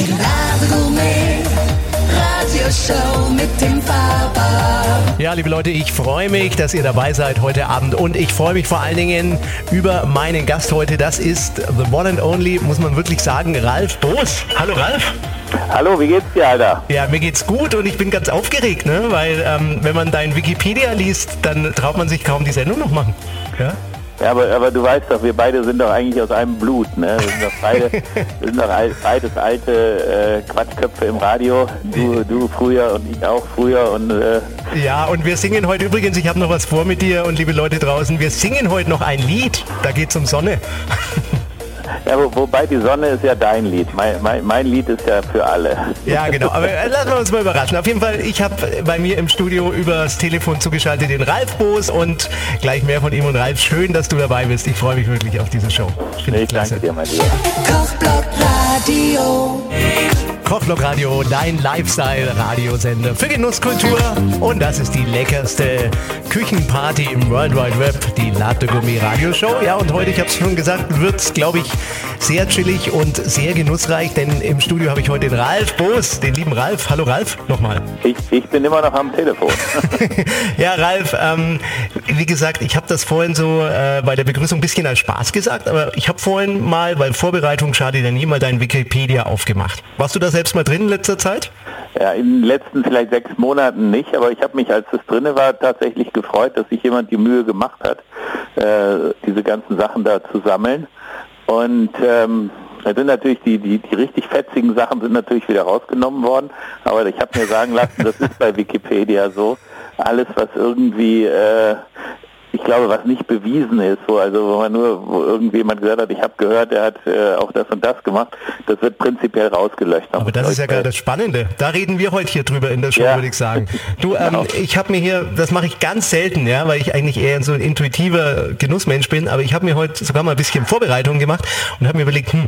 Die Ladegourmet Radioshow mit dem Faber. Ja, liebe Leute, ich freue mich, dass ihr dabei seid heute Abend und ich freue mich vor allen Dingen über meinen Gast heute. Das ist the one and only, muss man wirklich sagen, Ralf Boos. Hallo Ralf. Hallo, wie geht's dir, Alter? Ja, mir geht's gut und ich bin ganz aufgeregt, ne? weil ähm, wenn man dein Wikipedia liest, dann traut man sich kaum die Sendung noch machen. Ja? Ja, aber, aber du weißt doch, wir beide sind doch eigentlich aus einem Blut, ne? Wir sind doch beide, sind doch al- beides alte äh, Quatschköpfe im Radio. Du, du früher und ich auch früher und äh, Ja, und wir singen heute übrigens, ich habe noch was vor mit dir und liebe Leute draußen, wir singen heute noch ein Lied, da geht's um Sonne. ja, wo, wobei die Sonne ist ja dein Lied. Mein, mein, mein Lied ist ja für alle. Ja, genau. Aber äh, lassen wir uns mal überraschen. Auf jeden Fall, ich habe bei mir im Studio übers Telefon zugeschaltet den Ralf Boos und gleich mehr von ihm und Ralf. Schön, dass du dabei bist. Ich freue mich wirklich auf diese Show. Finde Ich danke dir, mein Lieber. Kochblock Radio. Kochblock Radio, dein Lifestyle-Radiosender für Genusskultur. Und das ist die leckerste Küchenparty im World Wide Web, die Latte Gourmet Radio Show. Ja, und heute, ich habe es schon gesagt, wird es, glaube ich, sehr chillig und sehr genussreich, denn im Studio habe ich heute den Ralf Boos, den lieben Ralf. Hallo Ralf, nochmal. Ich, ich bin immer noch am Telefon. Ja, Ralf, ähm, wie gesagt, ich habe das vorhin so äh, bei der Begrüßung ein bisschen als Spaß gesagt, aber ich habe vorhin mal, weil Vorbereitung schadet ja nie, mal dein Wikipedia aufgemacht. Warst du da selbst mal drin in letzter Zeit? Ja, in den letzten vielleicht sechs Monaten nicht, aber ich habe mich, als es drinne war, tatsächlich gefreut, dass sich jemand die Mühe gemacht hat, äh, diese ganzen Sachen da zu sammeln. Und ähm, da sind natürlich die, die, die richtig fetzigen Sachen sind natürlich wieder rausgenommen worden, aber ich habe mir sagen lassen, das ist bei Wikipedia so. Alles, was irgendwie äh, ich glaube, was nicht bewiesen ist, so, also wo man nur, wo irgendjemand gesagt hat, ich habe gehört, er hat äh, auch das und das gemacht, das wird prinzipiell rausgelöscht. Aber das ist ja gerade das Spannende. Da reden wir heute hier drüber in der Show, Ja. würde ich sagen. Du, ähm, Genau. ich habe mir hier, das mache ich ganz selten, ja, weil ich eigentlich eher so ein intuitiver Genussmensch bin, aber ich habe mir heute sogar mal ein bisschen Vorbereitung gemacht und habe mir überlegt, hm,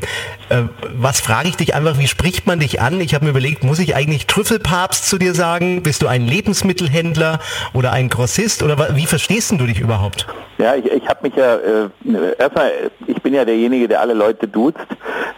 äh, was frage ich dich einfach, wie spricht man dich an? Ich habe mir überlegt, muss ich eigentlich Trüffelpapst zu dir sagen? Bist du ein Lebensmittelhändler oder ein Grossist oder wie verstehst du dich überhaupt? Ja, ich, ich habe mich ja, äh, erstmal, ich bin ja derjenige, der alle Leute duzt.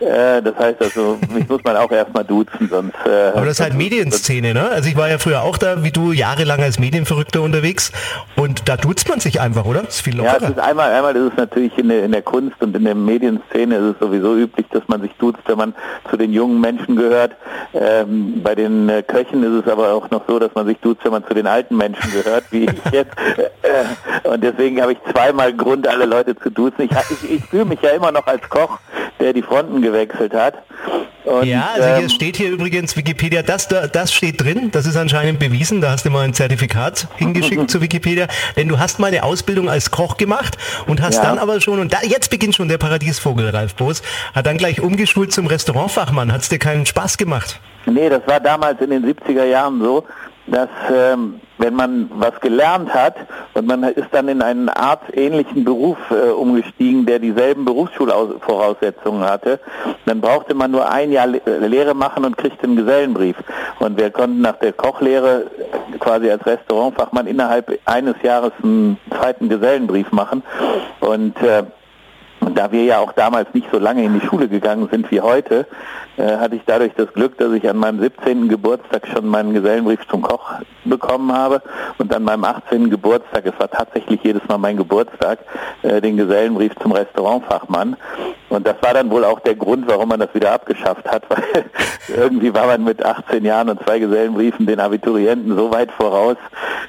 Äh, das heißt also, mich muss man auch erstmal duzen, sonst... Äh, Aber das ist halt Medienszene, ne? Also ich war ja früher auch da, wie du, jahrelang als Medienverrückter unterwegs und da duzt man sich einfach, oder? Das ist viel Ja, es lockerer. ist einmal, einmal ist es natürlich in der, in der Kunst und in der Medienszene ist es sowieso üblich, dass man sich duzt, wenn man zu den jungen Menschen gehört. Ähm, bei den äh, Köchen ist es aber auch noch so, dass man sich duzt, wenn man zu den alten Menschen gehört, wie ich jetzt. Äh, und deswegen habe ich zweimal Grund, alle Leute zu duzen. Ich, ich, ich fühle mich ja immer noch als Koch, der die Fronten gewechselt hat. Und, Ja, also hier ähm, steht hier übrigens Wikipedia, das, da- das steht drin, das ist anscheinend bewiesen, da hast du mal ein Zertifikat hingeschickt zu Wikipedia, denn du hast mal eine Ausbildung als Koch gemacht und hast Ja. dann aber schon, und da, jetzt beginnt schon der Paradiesvogel, Ralf Boos, hat dann gleich umgeschult zum Restaurantfachmann, hat es dir keinen Spaß gemacht? Nee, das war damals in den 70er Jahren so, dass ähm, wenn man was gelernt hat und man ist dann in einen arztähnlichen Beruf äh, umgestiegen, der dieselben Berufsschulvoraussetzungen hatte, dann brauchte man nur ein Jahr Le äh, Lehre machen und kriegte einen Gesellenbrief. Und wir konnten nach der Kochlehre quasi als Restaurantfachmann innerhalb eines Jahres einen zweiten Gesellenbrief machen. Und äh, da wir ja auch damals nicht so lange in die Schule gegangen sind wie heute, hatte ich dadurch das Glück, dass ich an meinem 17. Geburtstag schon meinen Gesellenbrief zum Koch bekommen habe und an meinem 18. Geburtstag, es war tatsächlich jedes Mal mein Geburtstag, äh, den Gesellenbrief zum Restaurantfachmann. Und das war dann wohl auch der Grund, warum man das wieder abgeschafft hat, weil irgendwie war man mit 18 Jahren und zwei Gesellenbriefen den Abiturienten so weit voraus,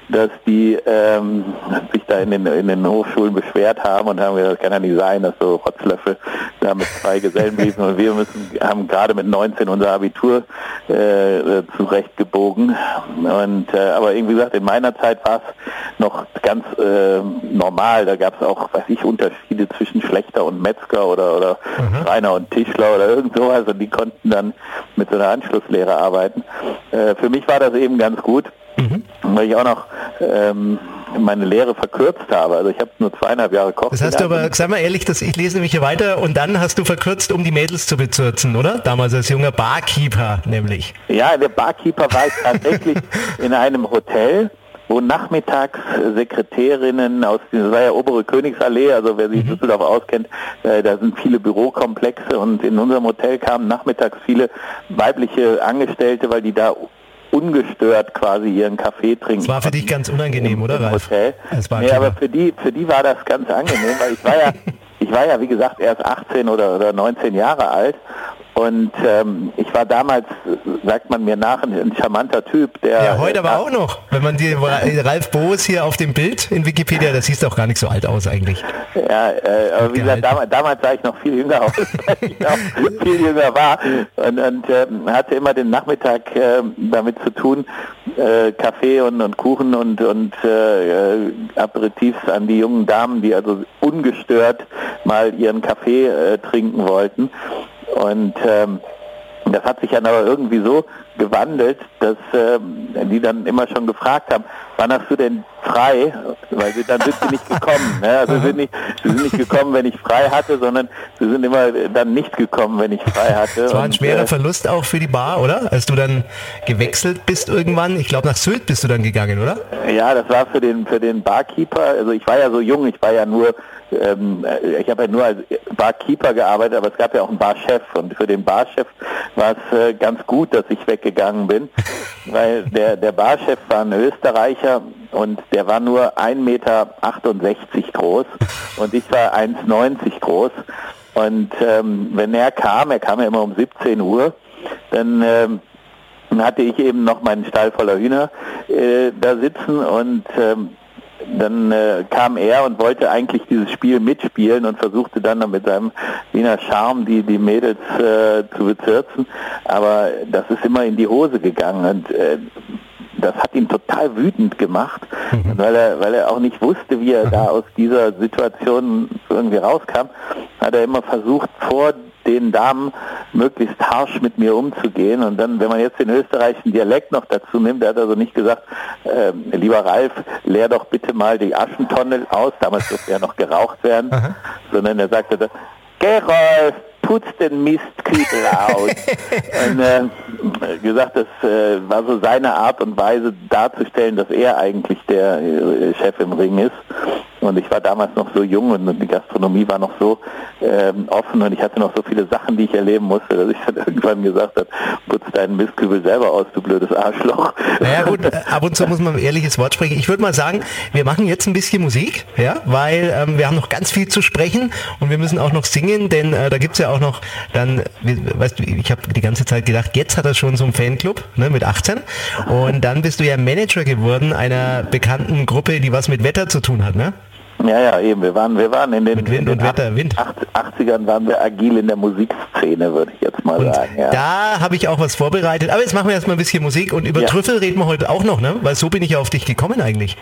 dass die ähm, sich da in den, in den Hochschulen beschwert haben und haben gesagt, das kann ja nicht sein, dass so Rotzlöffel da mit zwei Gesellenbriefen und wir müssen, haben gerade mit 19 unser Abitur äh, äh, zurechtgebogen. Und äh, aber irgendwie gesagt, in meiner Zeit war es noch ganz äh, normal. Da gab es auch, weiß ich, Unterschiede zwischen Schlechter und Metzger oder oder Schreiner und Tischler oder irgend sowas und die konnten dann mit so einer Anschlusslehre arbeiten. Äh, für mich war das eben ganz gut, weil ich auch noch ähm, meine Lehre verkürzt habe. Also ich habe nur zweieinhalb Jahre Koch. Das hast du aber, sag mal ehrlich, das, ich lese nämlich hier weiter und dann hast du verkürzt, um die Mädels zu bezirzen, oder? Damals als junger Barkeeper nämlich. Ja, der Barkeeper war ich tatsächlich in einem Hotel wo nachmittags Sekretärinnen aus, das war ja obere Königsallee, also wer sich Mhm. Düsseldorf auskennt, äh, da sind viele Bürokomplexe und in unserem Hotel kamen nachmittags viele weibliche Angestellte, weil die da ungestört quasi ihren Kaffee trinken. Das war für dich ganz unangenehm, oder im Ralf? Hotel. Es war nee, klar. aber für die, für die war das ganz angenehm, weil ich war ja, ich war ja wie gesagt erst 18 oder, oder 19 Jahre alt und ähm, ich war damals, äh, sagt man mir nach, ein, charmanter Typ, der Ja, heute aber äh, auch noch. Wenn man die Ralf Boos hier auf dem Bild in Wikipedia, das siehst du auch gar nicht so alt aus eigentlich. Ja, äh, aber wie gesagt, damals, damals sah ich noch viel jünger aus, weil ich noch viel jünger war und, und ähm, hatte immer den Nachmittag ähm, damit zu tun, äh, Kaffee und, und Kuchen und, und äh, äh, Aperitifs an die jungen Damen, die also ungestört mal ihren Kaffee äh, trinken wollten. Und ähm, das hat sich dann aber irgendwie so gewandelt, dass ähm, die dann immer schon gefragt haben, wann hast du denn frei? Weil sie dann sind sie nicht gekommen. Ne? Also sie sind nicht, sie sind nicht gekommen, wenn ich frei hatte, sondern sie sind immer dann nicht gekommen, wenn ich frei hatte. Das war ein Und, schwerer äh, Verlust auch für die Bar, oder? Als du dann gewechselt bist irgendwann. Ich glaube, nach Sylt bist du dann gegangen, oder? Ja, das war für den für den Barkeeper. Also ich war ja so jung, ich war ja nur, ähm, äh, ich habe ja nur als Barkeeper gearbeitet, aber es gab ja auch einen Barchef und für den Barchef war es äh, ganz gut, dass ich weggegangen bin, weil der der Barchef war ein Österreicher und der war nur 1,68 Meter groß und ich war 1,90 groß. Und ähm, wenn er kam, er kam ja immer um 17 Uhr, dann ähm, hatte ich eben noch meinen Stall voller Hühner äh, da sitzen und ähm, dann äh, kam er und wollte eigentlich dieses Spiel mitspielen und versuchte dann mit seinem Wiener Charme die, die Mädels äh, zu bezirzen. Aber das ist immer in die Hose gegangen und äh, das hat ihn total wütend gemacht, weil er, weil er auch nicht wusste, wie er da aus dieser Situation irgendwie rauskam, hat er immer versucht, vor den Damen möglichst harsch mit mir umzugehen. Und dann, wenn man jetzt den österreichischen Dialekt noch dazu nimmt, er hat also nicht gesagt, ähm, lieber Ralf, leer doch bitte mal die Aschentonne aus, damals durfte ja noch geraucht werden, sondern er sagte, Ralf, putz den Mistkübel aus. und äh, gesagt, das äh, war so seine Art und Weise darzustellen, dass er eigentlich der äh, Chef im Ring ist. Und ich war damals noch so jung und die Gastronomie war noch so ähm, offen und ich hatte noch so viele Sachen, die ich erleben musste, dass ich dann irgendwann gesagt habe, putz deinen Mistkübel selber aus, du blödes Arschloch. Naja gut, ab und zu muss man ein ehrliches Wort sprechen. Ich würde mal sagen, wir machen jetzt ein bisschen Musik, ja, weil ähm, wir haben noch ganz viel zu sprechen und wir müssen auch noch singen, denn äh, da gibt's ja auch noch dann, weißt du, ich habe die ganze Zeit gedacht, jetzt hat er schon so einen Fanclub ne, mit 18 und dann bist du ja Manager geworden einer bekannten Gruppe, die was mit Wetter zu tun hat, ne? Ja, ja, eben. Wir waren, wir waren in den, Mit Wind in den und Wetter, Wind. acht- 80ern waren wir agil in der Musikszene, würde ich jetzt mal Und sagen. Ja. da habe ich auch was vorbereitet. Aber jetzt machen wir erstmal ein bisschen Musik und über Ja. Trüffel reden wir heute auch noch, ne? Weil so bin ich ja auf dich gekommen eigentlich.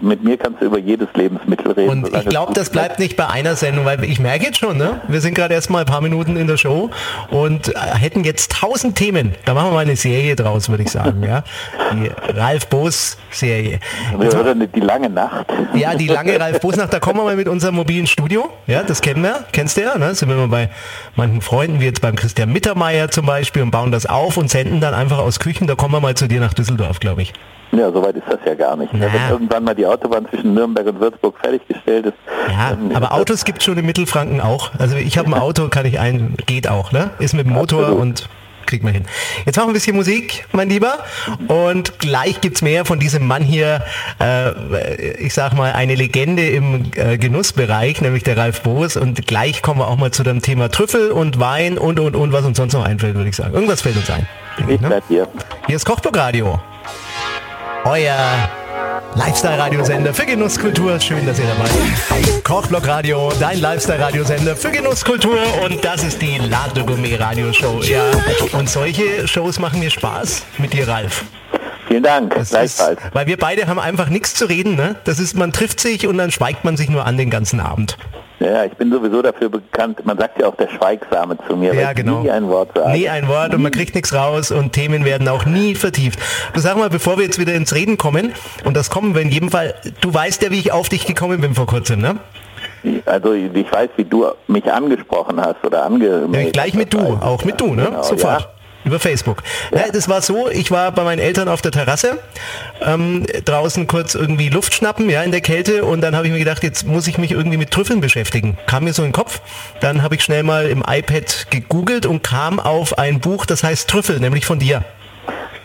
Mit mir kannst du über jedes Lebensmittel reden. Und ich glaube, das bleibt nicht bei einer Sendung, weil ich merke jetzt schon, ne? Wir sind gerade erst mal ein paar Minuten in der Show und äh, hätten jetzt tausend Themen. Da machen wir mal eine Serie draus, würde ich sagen, ja. Die Ralf Boos Serie. Oder die lange Nacht. Ja, die lange Ralf Boos-Nacht, da kommen wir mal mit unserem mobilen Studio. Ja, das kennen wir, kennst du ja, ne? Sind wir mal bei manchen Freunden, wie jetzt beim Christian Mittermeier zum Beispiel und bauen das auf und senden dann einfach aus Küchen. Da kommen wir mal zu dir nach Düsseldorf, glaube ich. Ja, soweit ist das ja gar nicht. ne? Na. Wenn irgendwann mal die Autobahn zwischen Nürnberg und Würzburg fertiggestellt ist. Ja, aber Autos gibt schon in Mittelfranken auch. Also ich habe ein Auto, kann ich ein, geht auch, ne? Ist mit dem Motor Absolut. und kriegt man hin. Jetzt machen wir ein bisschen Musik, mein Lieber. Und gleich gibt's mehr von diesem Mann hier, äh, ich sag mal, eine Legende im äh, Genussbereich, nämlich der Ralf Boos. Und gleich kommen wir auch mal zu dem Thema Trüffel und Wein und, und, und, was uns sonst noch einfällt, würde ich sagen. Irgendwas fällt uns ein. Ich Ne? hier. Hier ist Kochblogradio. Euer Lifestyle-Radiosender für Genusskultur. Schön, dass ihr dabei seid. Kochblogradio, dein Lifestyle-Radiosender für Genusskultur. Und das ist die Lade Gourmet Radioshow. Ja, und solche Shows machen mir Spaß mit dir, Ralf. Vielen Dank. Das ist, weil wir beide haben einfach nichts zu reden. Ne? Das ist, man trifft sich und dann schweigt man sich nur an den ganzen Abend. Ja, ich bin sowieso dafür bekannt. Man sagt ja auch der Schweigsame zu mir, Ja, weil genau. nie ein Wort sage. Nie ein Wort und man kriegt nichts raus und Themen werden auch nie vertieft. Du sag mal, bevor wir jetzt wieder ins Reden kommen, und das kommen wir in jedem Fall, du weißt ja, wie ich auf dich gekommen bin vor kurzem, ne? Also ich weiß, wie du mich angesprochen hast oder Ja, angemeldet gleich mit du, auch mit du, ne? Genau, Sofort. Ja. Über Facebook. Ja. Das war so, ich war bei meinen Eltern auf der Terrasse, ähm, draußen kurz irgendwie Luft schnappen, ja, in der Kälte und dann habe ich mir gedacht, jetzt muss ich mich irgendwie mit Trüffeln beschäftigen. Kam mir so in den Kopf. Dann habe ich schnell mal im iPad gegoogelt und kam auf ein Buch, das heißt Trüffel, nämlich von dir.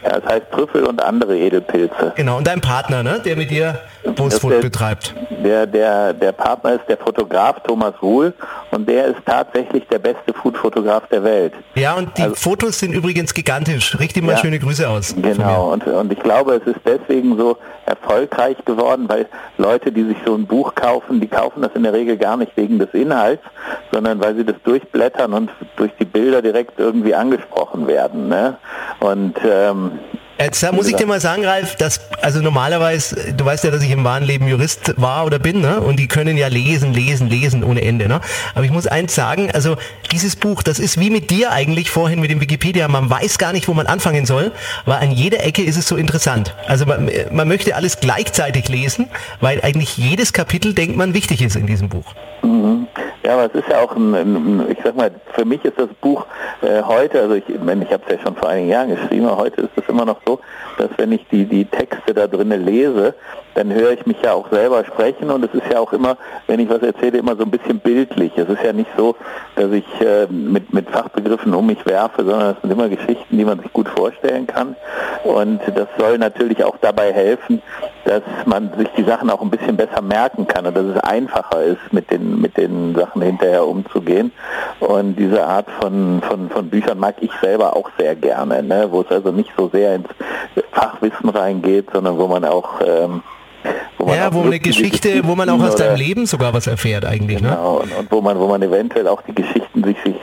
Ja, das heißt Trüffel und andere Edelpilze. Genau, und dein Partner, ne, der mit dir Bootsfood betreibt. Der, der, der Partner ist der Fotograf Thomas Ruhl und der ist tatsächlich der beste Food-Fotograf der Welt. Ja, und die also, Fotos sind übrigens gigantisch. Richte mal ja, schöne Grüße aus. Genau, und, und ich glaube, es ist deswegen so erfolgreich geworden, weil Leute, die sich so ein Buch kaufen, die kaufen das in der Regel gar nicht wegen des Inhalts, sondern weil sie das durchblättern und durch die Bilder direkt irgendwie angesprochen werden. Ne? Und ähm, soon. Jetzt muss ich dir mal sagen, Ralf, dass, also normalerweise, du weißt ja, dass ich im wahren Leben Jurist war oder bin, ne? Und die können ja lesen, lesen, lesen ohne Ende, ne? Aber ich muss eins sagen, also dieses Buch, das ist wie mit dir eigentlich vorhin mit dem Wikipedia, man weiß gar nicht, wo man anfangen soll, weil an jeder Ecke ist es so interessant. Also man, man möchte alles gleichzeitig lesen, weil eigentlich jedes Kapitel, denkt man, wichtig ist in diesem Buch. Mhm. Ja, aber es ist ja auch ein, ich sag mal, für mich ist das Buch äh, heute, also ich, ich habe es ja schon vor einigen Jahren geschrieben, aber heute ist es immer noch so, dass wenn ich die, die Texte da drinnen lese, dann höre ich mich ja auch selber sprechen und es ist ja auch immer, wenn ich was erzähle, immer so ein bisschen bildlich. Es ist ja nicht so, dass ich äh, mit, mit Fachbegriffen um mich werfe, sondern es sind immer Geschichten, die man sich gut vorstellen kann. Und das soll natürlich auch dabei helfen, dass man sich die Sachen auch ein bisschen besser merken kann und dass es einfacher ist, mit den, mit den Sachen hinterher umzugehen. Und diese Art von, von, von Büchern mag ich selber auch sehr gerne, ne? wo es also nicht so sehr ins Fachwissen reingeht, sondern wo man auch ähm, wo ja, wo eine Geschichte, wo man auch aus deinem Leben sogar was erfährt eigentlich. Ne? Genau, ne? und, und, wo man, wo man eventuell auch die Geschichten sich, sich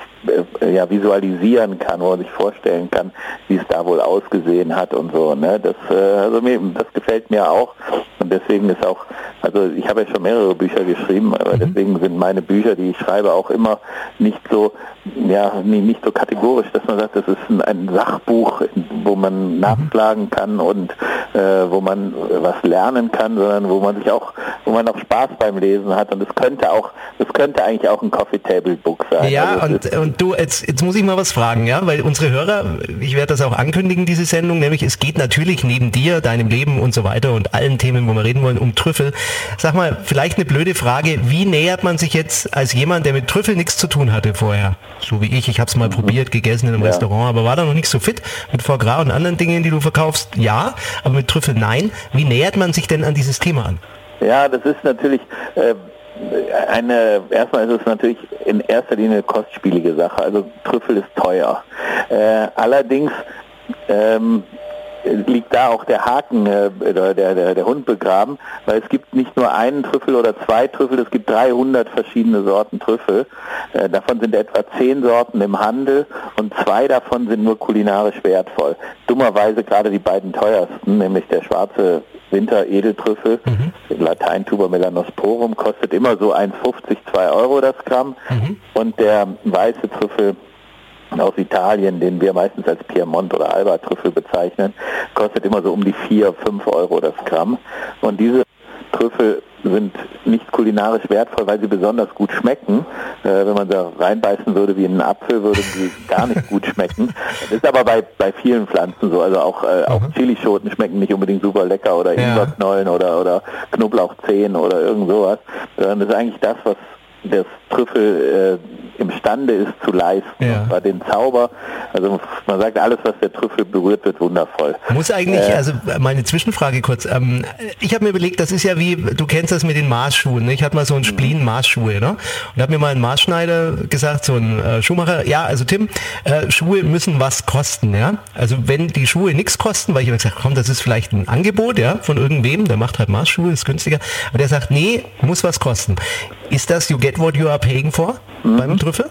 ja, visualisieren kann, wo man sich vorstellen kann, wie es da wohl ausgesehen hat und so. Ne? Das, äh, also mir, das gefällt mir auch. Und deswegen ist auch, also ich habe ja schon mehrere Bücher geschrieben, aber mhm. deswegen sind meine Bücher, die ich schreibe, auch immer nicht so, ja, nicht so kategorisch, dass man sagt, das ist ein, ein Sachbuch, wo man mhm. nachschlagen kann und äh, wo man was lernen kann, sondern wo man sich auch, wo man auch Spaß beim Lesen hat. Und es könnte auch, es könnte eigentlich auch ein Coffee Table Book sein. Ja, also und, und du, jetzt, jetzt muss ich mal was fragen, ja, weil unsere Hörer, ich werde das auch ankündigen, diese Sendung, nämlich es geht natürlich neben dir, deinem Leben und so weiter und allen Themen, wo wir reden wollen, um Trüffel. Sag mal, vielleicht eine blöde Frage, wie nähert man sich jetzt als jemand, der mit Trüffel nichts zu tun hatte vorher? So wie ich, ich habe es mal mhm. probiert, gegessen in einem ja. Restaurant, aber war da noch nicht so fit mit Foie Gras und anderen Dingen, die du verkaufst? Ja, aber mit Trüffel nein. Wie nähert man sich denn an dieses Thema an? Ja, das ist natürlich äh, eine, erstmal ist es natürlich in erster Linie eine kostspielige Sache. Also Trüffel ist teuer. Äh, allerdings ähm, liegt da auch der Haken, äh, der, der, der Hund begraben, weil es gibt nicht nur einen Trüffel oder zwei Trüffel, es gibt 300 verschiedene Sorten Trüffel. Äh, davon sind etwa zehn Sorten im Handel und zwei davon sind nur kulinarisch wertvoll. Dummerweise gerade die beiden teuersten, nämlich der schwarze Winter-Edeltrüffel, mhm. Latein Tuber melanosporum, kostet immer so 1,50, 2 Euro das Gramm mhm. und der weiße Trüffel aus Italien, den wir meistens als Piemont oder Alba-Trüffel bezeichnen, kostet immer so um die 4, 5 Euro das Gramm. Und diese Trüffel sind nicht kulinarisch wertvoll, weil sie besonders gut schmecken. Äh, wenn man da reinbeißen würde wie in einen Apfel, würden sie gar nicht gut schmecken. Das ist aber bei, bei vielen Pflanzen so. Also auch, äh, auch mhm. Chilischoten schmecken nicht unbedingt super lecker oder ja. Ingwerknollen oder, oder Knoblauchzehen oder irgend sowas. Sondern das ist eigentlich das, was das Trüffel äh, imstande ist zu leisten. Ja. Bei den Zauber, also man sagt, alles, was der Trüffel berührt, wird wundervoll. Muss eigentlich, äh, also meine Zwischenfrage kurz. Ähm, ich habe mir überlegt, das ist ja wie, du kennst das mit den Maßschuhen. Ne? Ich hatte mal so einen mhm. Spleen Maßschuhe. Ne? Und habe mir mal ein Maßschneider gesagt, so ein äh, Schuhmacher, ja, also Tim, äh, Schuhe müssen was kosten. ja. Also wenn die Schuhe nichts kosten, weil ich habe gesagt, komm, das ist vielleicht ein Angebot ja, von irgendwem, der macht halt Maßschuhe, ist günstiger. Aber der sagt, nee, muss was kosten. Ist das you get what you are paying for mhm. beim Trüffel?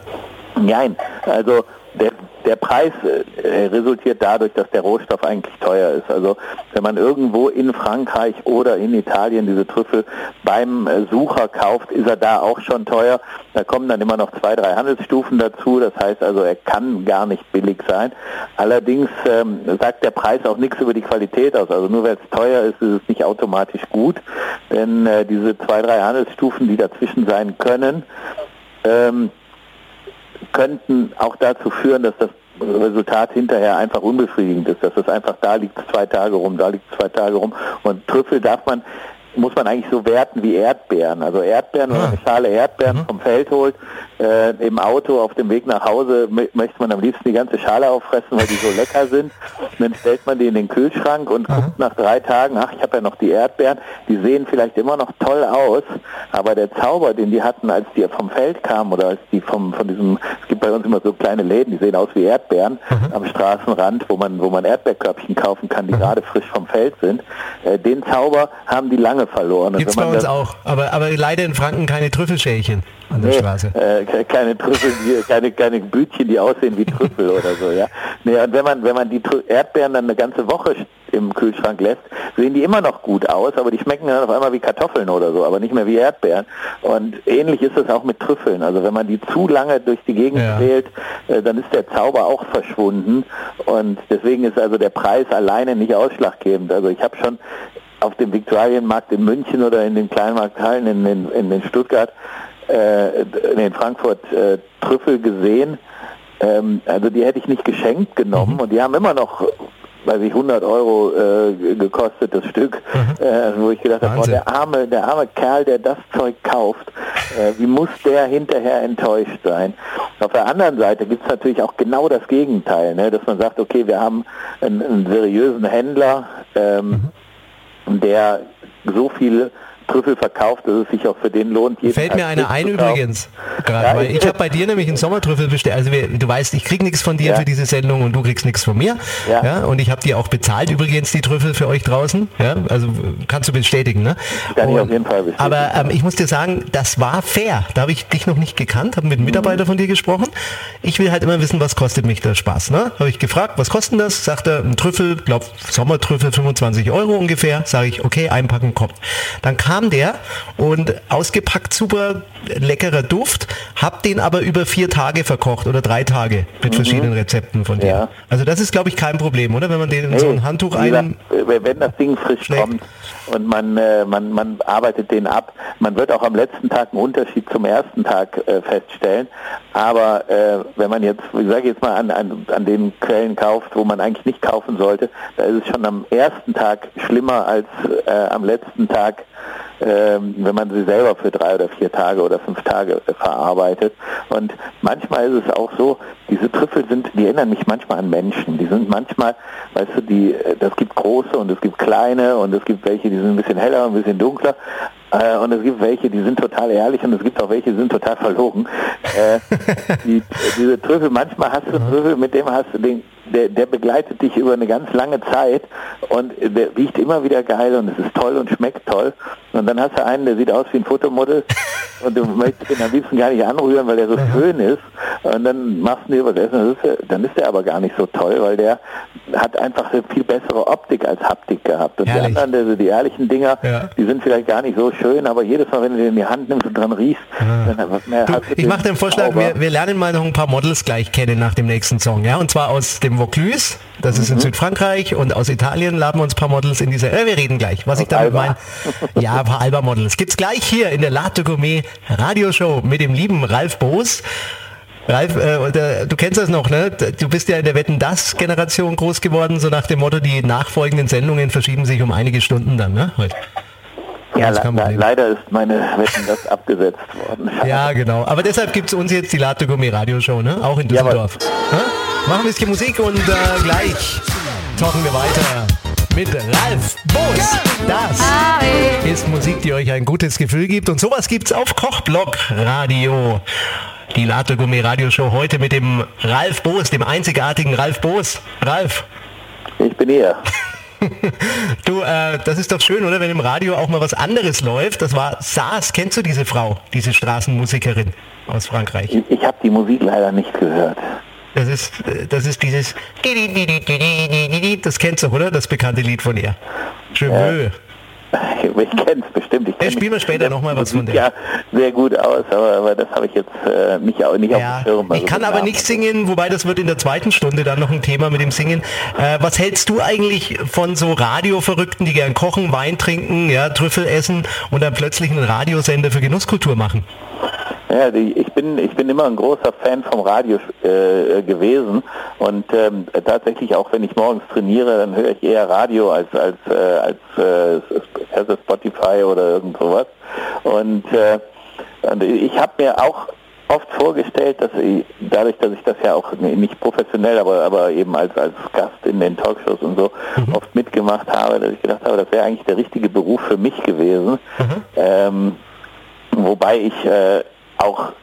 Nein, also der, der Preis äh, resultiert dadurch, dass der Rohstoff eigentlich teuer ist. Also wenn man irgendwo in Frankreich oder in Italien diese Trüffel beim äh, Sucher kauft, ist er da auch schon teuer. Da kommen dann immer noch zwei, drei Handelsstufen dazu. Das heißt also, er kann gar nicht billig sein. Allerdings ähm, sagt der Preis auch nichts über die Qualität aus. Also nur weil es teuer ist, ist es nicht automatisch gut. Denn äh, diese zwei, drei Handelsstufen, die dazwischen sein können, ähm, könnten auch dazu führen, dass das Resultat hinterher einfach unbefriedigend ist, dass es einfach da liegt zwei Tage rum, da liegt zwei Tage rum. Und Trüffel darf man muss man eigentlich so werten wie Erdbeeren. Also Erdbeeren, wenn man eine Schale Erdbeeren vom Feld holt, äh, im Auto auf dem Weg nach Hause mö- möchte man am liebsten die ganze Schale auffressen, weil die so lecker sind. Und dann stellt man die in den Kühlschrank und guckt nach drei Tagen, ach, ich habe ja noch die Erdbeeren, die sehen vielleicht immer noch toll aus, aber der Zauber, den die hatten, als die vom Feld kamen oder als die vom von diesem, es gibt bei uns immer so kleine Läden, die sehen aus wie Erdbeeren am Straßenrand, wo man wo man Erdbeerkörbchen kaufen kann, die gerade frisch vom Feld sind. Äh, den Zauber haben die lange verloren. Gibt's bei uns das- auch. Aber, aber leider in Franken keine Trüffelschälchen an der Nee, Straße. Äh, ke- keine Trüffel, keine, keine Bütchen, die aussehen wie Trüffel oder so, ja. Nee, und wenn man, wenn man die Erdbeeren dann eine ganze Woche im Kühlschrank lässt, sehen die immer noch gut aus, aber die schmecken dann auf einmal wie Kartoffeln oder so, aber nicht mehr wie Erdbeeren. Und ähnlich ist es auch mit Trüffeln. Also wenn man die zu lange durch die Gegend Ja. wählt, äh, dann ist der Zauber auch verschwunden. Und deswegen ist also der Preis alleine nicht ausschlaggebend. Also ich habe schon auf dem Viktualienmarkt in München oder in den Kleinmarkthallen in, in, in, in Stuttgart, äh, in Frankfurt äh, Trüffel gesehen. Ähm, also die hätte ich nicht geschenkt genommen und die haben immer noch weiß ich, 100 Euro äh, gekostet das Stück, äh, wo ich gedacht habe, Wahnsinn. der arme, der arme Kerl, der das Zeug kauft, äh, wie muss der hinterher enttäuscht sein? Auf der anderen Seite gibt es natürlich auch genau das Gegenteil, ne? dass man sagt, okay, wir haben einen, einen seriösen Händler, ähm, der so viele Trüffel verkauft, dass es sich auch für den lohnt, Fällt Tag mir einer ein übrigens, Ja, weil ich- ich habe bei dir nämlich einen Sommertrüffel bestellt. Also du weißt, ich krieg nichts von dir Ja. für diese Sendung und du kriegst nichts von mir. Ja. Ja. und ich habe dir auch bezahlt übrigens die Trüffel für euch draußen. Ja, also kannst du bestätigen, ne? Kann ich Und- auf jeden Fall bestätigen. Aber ähm, ich muss dir sagen, das war fair. Da habe ich dich noch nicht gekannt, habe mit einem Mitarbeiter von dir gesprochen. Ich will halt immer wissen, was kostet mich der Spaß. Ne? Habe ich gefragt, was kostet das? Sagt er, ein Trüffel, glaub Sommertrüffel 25 Euro ungefähr. Sage ich, okay, einpacken kommt. Dann kam der und ausgepackt super leckerer Duft, hab den aber über vier Tage verkocht oder drei Tage mit verschiedenen Rezepten von dir. Ja. Also das ist, glaube ich, kein Problem, oder? Wenn man den in so ein Handtuch wie ein... äh, wenn das Ding frisch schlägt. kommt und man, äh, man, man arbeitet den ab, man wird auch am letzten Tag einen Unterschied zum ersten Tag äh, feststellen. Aber äh, wenn man jetzt, ich sage jetzt mal, an, an, an den Quellen kauft, wo man eigentlich nicht kaufen sollte, da ist es schon am ersten Tag schlimmer als äh, am letzten Tag, wenn man sie selber für drei oder vier Tage oder fünf Tage äh, verarbeitet. Und manchmal ist es auch so, diese Trüffel sind, die erinnern mich manchmal an Menschen. Die sind manchmal, weißt du, die, äh, das gibt große und es gibt kleine und es gibt welche, die sind ein bisschen heller und ein bisschen dunkler. Äh, und es gibt welche, die sind total ehrlich und es gibt auch welche, die sind total verlogen. Äh, die, diese Trüffel, manchmal hast du einen Trüffel, mit dem hast du den, der, der begleitet dich über eine ganz lange Zeit und der riecht immer wieder geil und es ist toll und schmeckt toll. Und dann hast du einen, der sieht aus wie ein Fotomodel und du möchtest ihn am liebsten gar nicht anrühren, weil der so schön ist. Und dann machst du dir was essen, dann ist der aber gar nicht so toll, weil der hat einfach eine viel bessere Optik als Haptik gehabt. Und Herrlich. die anderen, also die ehrlichen Dinger, Ja. die sind vielleicht gar nicht so schön, aber jedes Mal, wenn du den in die Hand nimmst und dran riechst, dann hast Du, hast du ich mache den Vorschlag, wir, wir lernen mal noch ein paar Models gleich kennen nach dem nächsten Song, ja, und zwar aus dem Vaucluse, das Mhm. ist in Südfrankreich und aus Italien laden wir uns ein paar Models in diese, äh, wir reden gleich, was ich damit meine, ja, ein paar Alba-Models, gibt's gleich hier in der Latte Gourmet Radioshow mit dem lieben Ralf Boos. Ralf, äh, äh, du kennst das noch, ne? Du bist ja in der Wetten das Generation groß geworden, so nach dem Motto, die nachfolgenden Sendungen verschieben sich um einige Stunden dann, ne? Heute. Ja, le leider ist meine Wetten das abgesetzt worden. Ja, genau. Aber deshalb gibt's uns jetzt die Latte Gourmet Radioshow, ne? Auch in Düsseldorf. Machen ein bisschen Musik und äh, gleich talken wir weiter mit Ralf Boos. Das ist Musik, die euch ein gutes Gefühl gibt. Und sowas gibt's auf Kochblock Radio. Die Latte Gourmet Radioshow heute mit dem Ralf Boos, dem einzigartigen Ralf Boos. Ralf, Ich bin hier. du, äh, das ist doch schön, oder? Wenn im Radio auch mal was anderes läuft. Das war Saas. Kennst du diese Frau, diese Straßenmusikerin aus Frankreich? Ich, ich habe die Musik leider nicht gehört. Das ist, äh, das ist dieses, das kennst du, oder? Das bekannte Lied von ihr. Je veux. Ich kenne es bestimmt. Ich kenn spielen wir später noch mal was von der. Ja, sehr gut aus, aber, aber das habe ich jetzt äh, nicht, au- nicht Ja, auf dem Schirm. ich also kann den aber Namen. nicht singen, wobei das wird in der zweiten Stunde dann noch ein Thema mit dem Singen. Äh, was hältst du eigentlich von so Radioverrückten, die gern kochen, Wein trinken, ja, Trüffel essen und dann plötzlich einen Radiosender für Genusskultur machen? Ja, ich bin ich bin immer ein großer Fan vom Radio äh, gewesen und ähm, tatsächlich auch wenn ich morgens trainiere, dann höre ich eher Radio als als äh, als äh, Spotify oder irgend sowas. Und, äh, und ich habe mir auch oft vorgestellt, dass ich, dadurch, dass ich das ja auch nicht professionell, aber, aber eben als, als Gast in den Talkshows und so mhm. oft mitgemacht habe, dass ich gedacht habe, das wäre eigentlich der richtige Beruf für mich gewesen. Mhm. Ähm, wobei ich äh, auch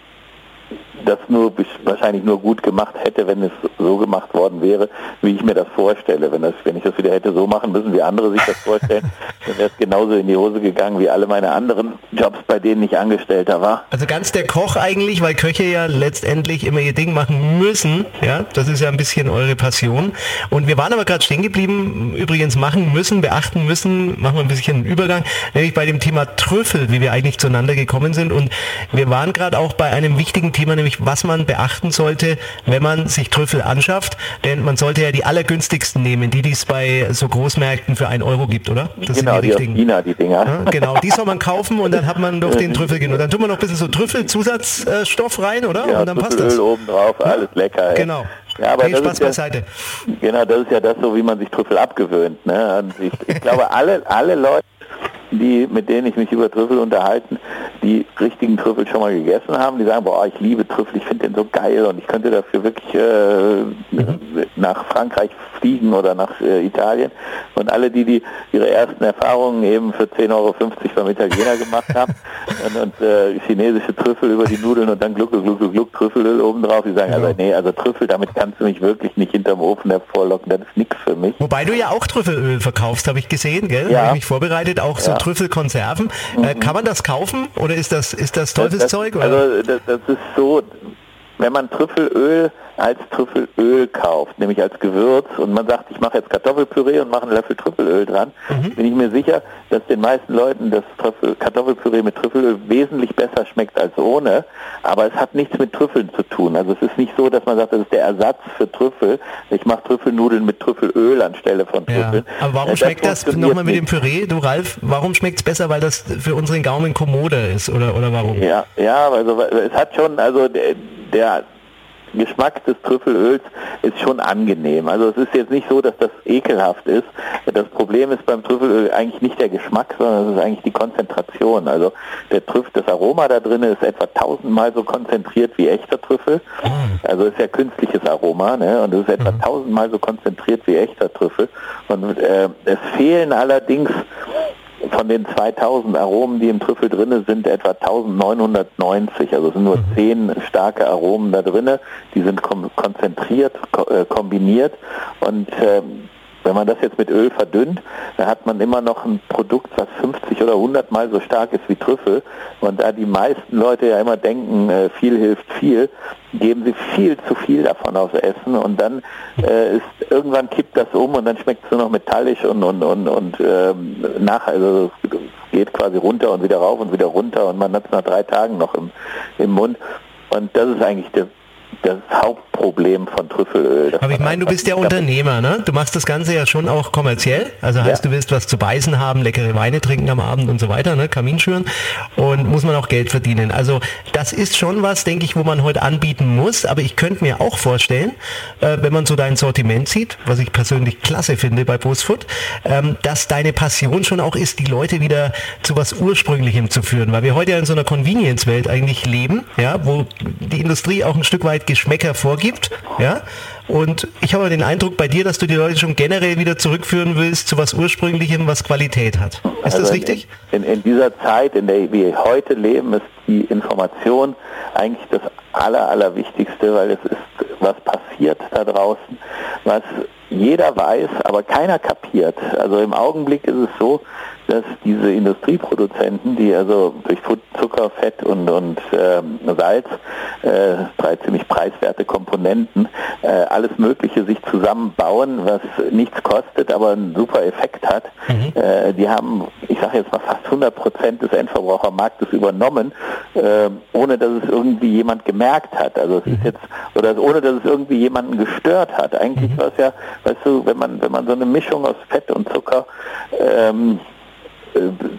das nur wahrscheinlich nur gut gemacht hätte, wenn es so gemacht worden wäre, wie ich mir das vorstelle. Wenn, das, wenn ich das wieder hätte so machen müssen, wie andere sich das vorstellen, dann wäre es genauso in die Hose gegangen wie alle meine anderen Jobs, bei denen ich Angestellter war. Also ganz der Koch eigentlich, weil Köche ja letztendlich immer ihr Ding machen müssen. Ja, das ist ja ein bisschen eure Passion. Und wir waren aber gerade stehen geblieben, übrigens machen müssen, beachten müssen, machen wir ein bisschen einen Übergang, nämlich bei dem Thema Trüffel, wie wir eigentlich zueinander gekommen sind. Und wir waren gerade auch bei einem wichtigen Thema, nämlich was man beachten sollte, wenn man sich Trüffel anschafft. Denn man sollte ja die allergünstigsten nehmen, die es bei so Großmärkten für einen Euro gibt, oder? Das genau, die, die aus China, die Dinger. Ja, genau, die soll man kaufen und dann hat man doch den Trüffel genug. Dann tun wir noch ein bisschen so Trüffelzusatzstoff rein, oder? Ja, und dann passt das. oben drauf, alles lecker. Ey. Genau. Ja, aber Viel Spaß ja, beiseite. Genau, das ist ja das so, wie man sich Trüffel abgewöhnt. Ne? Ich, ich glaube, alle, alle Leute, die, mit denen ich mich über Trüffel unterhalten, die richtigen Trüffel schon mal gegessen haben, die sagen, boah, ich liebe Trüffel, ich finde den so geil und ich könnte dafür wirklich äh, mhm. nach Frankreich fliegen oder nach äh, Italien. Und alle, die, die ihre ersten Erfahrungen eben für 10,50 Euro beim Italiener gemacht haben und, und äh, chinesische Trüffel über die Nudeln und dann gluck, gluck, gluck, gluck Trüffelöl obendrauf, die sagen, ja. also nee, also Trüffel, damit kannst du mich wirklich nicht hinterm Ofen hervorlocken, das ist nichts für mich. Wobei du ja auch Trüffelöl verkaufst, habe ich gesehen, gell? Ja. Habe ich mich vorbereitet, auch so ja. Trüffelkonserven. Äh, mhm. Kann man das kaufen oder ist das, ist das Teufelszeug? Das, also das, das ist so, wenn man Trüffelöl als Trüffelöl kauft, nämlich als Gewürz und man sagt, ich mache jetzt Kartoffelpüree und mache einen Löffel Trüffelöl dran, mhm. bin ich mir sicher, dass den meisten Leuten das Trüffel, Kartoffelpüree mit Trüffelöl wesentlich besser schmeckt als ohne, aber es hat nichts mit Trüffeln zu tun. Also es ist nicht so, dass man sagt, das ist der Ersatz für Trüffel. Ich mache Trüffelnudeln mit Trüffelöl anstelle von Trüffeln. Ja. Aber warum äh, das schmeckt das nochmal mit dem Püree, du Ralf, warum schmeckt es besser, weil das für unseren Gaumen kommoder ist oder, oder warum? Ja, ja, also es hat schon, also der, der Geschmack des Trüffelöls ist schon angenehm. Also es ist jetzt nicht so, dass das ekelhaft ist. Das Problem ist beim Trüffelöl eigentlich nicht der Geschmack, sondern es ist eigentlich die Konzentration. Also der Trüff, das Aroma da drin ist etwa tausendmal so konzentriert wie echter Trüffel. Ah. Also es ist ja künstliches Aroma, ne? Und es ist etwa mhm. tausendmal so konzentriert wie echter Trüffel. Und äh, es fehlen allerdings von den 2000 Aromen, die im Trüffel drin sind, etwa 1990. Also es sind nur mhm. zehn starke Aromen da drin. Die sind konzentriert, äh, kombiniert und ähm, wenn man das jetzt mit Öl verdünnt, dann hat man immer noch ein Produkt, was 50 oder 100 Mal so stark ist wie Trüffel. Und da die meisten Leute ja immer denken, äh, viel hilft viel, geben sie viel zu viel davon aufs Essen und dann äh, ist irgendwann kippt das um und dann schmeckt es nur noch metallisch und und und und ähm, nach also es geht quasi runter und wieder rauf und wieder runter und man hat es nach drei Tagen noch im, im Mund und das ist eigentlich der das Hauptproblem von Trüffelöl. Aber ich meine, du bist ja Unternehmer, ne? Du machst das Ganze ja schon auch kommerziell. Also heißt, ja. du willst was zu beißen haben, leckere Weine trinken am Abend und so weiter, ne? Kamin schüren. Und muss man auch Geld verdienen. Also das ist schon was, denke ich, wo man heute anbieten muss. Aber ich könnte mir auch vorstellen, äh, wenn man so dein Sortiment sieht, was ich persönlich klasse finde bei Postfood, ähm, dass deine Passion schon auch ist, die Leute wieder zu was Ursprünglichem zu führen. Weil wir heute ja in so einer Convenience-Welt eigentlich leben, ja, wo die Industrie auch ein Stück weit Geschmäcker vorgibt. Ja? Und ich habe den Eindruck bei dir, dass du die Leute schon generell wieder zurückführen willst zu was Ursprünglichem, was Qualität hat. Ist also das richtig? In, in, dieser Zeit, in der wir heute leben, ist die Information eigentlich das Aller, Allerwichtigste, weil es ist, was passiert da draußen, was jeder weiß, aber keiner kapiert. Also im Augenblick ist es so, dass diese Industrieproduzenten, die also durch Zucker, Fett und, und äh, Salz, äh, drei ziemlich preiswerte Komponenten, äh, alles Mögliche sich zusammenbauen, was nichts kostet, aber einen super Effekt hat. Mhm. Äh, die haben, ich sage jetzt mal, fast 100 Prozent des Endverbrauchermarktes übernommen, äh, ohne dass es irgendwie jemand gemerkt hat. Also es mhm. ist jetzt, oder ohne dass es irgendwie jemanden gestört hat. Eigentlich mhm. war es ja, weißt du, wenn man, wenn man so eine Mischung aus Fett und Zucker ähm, äh,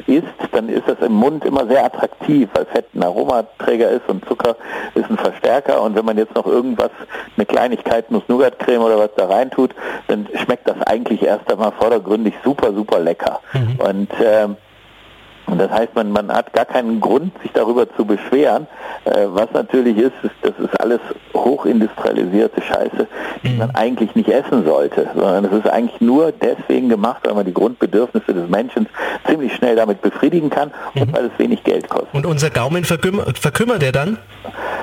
isst, dann ist das im Mund immer sehr attraktiv, weil Fett ein Aromaträger ist und Zucker ist ein Verstärker. Und wenn man jetzt noch irgendwas, eine Kleinigkeit Nuss-Nougat-Creme oder was da rein tut, dann schmeckt das eigentlich erst einmal vordergründig super, super lecker. Mhm. Und ähm, und das heißt, man, man hat gar keinen Grund, sich darüber zu beschweren. Äh, was natürlich ist, ist, das ist alles hochindustrialisierte Scheiße, die mhm. man eigentlich nicht essen sollte, sondern es ist eigentlich nur deswegen gemacht, weil man die Grundbedürfnisse des Menschen ziemlich schnell damit befriedigen kann und mhm. weil es wenig Geld kostet. Und unser Gaumen verkümmert, verkümmert er dann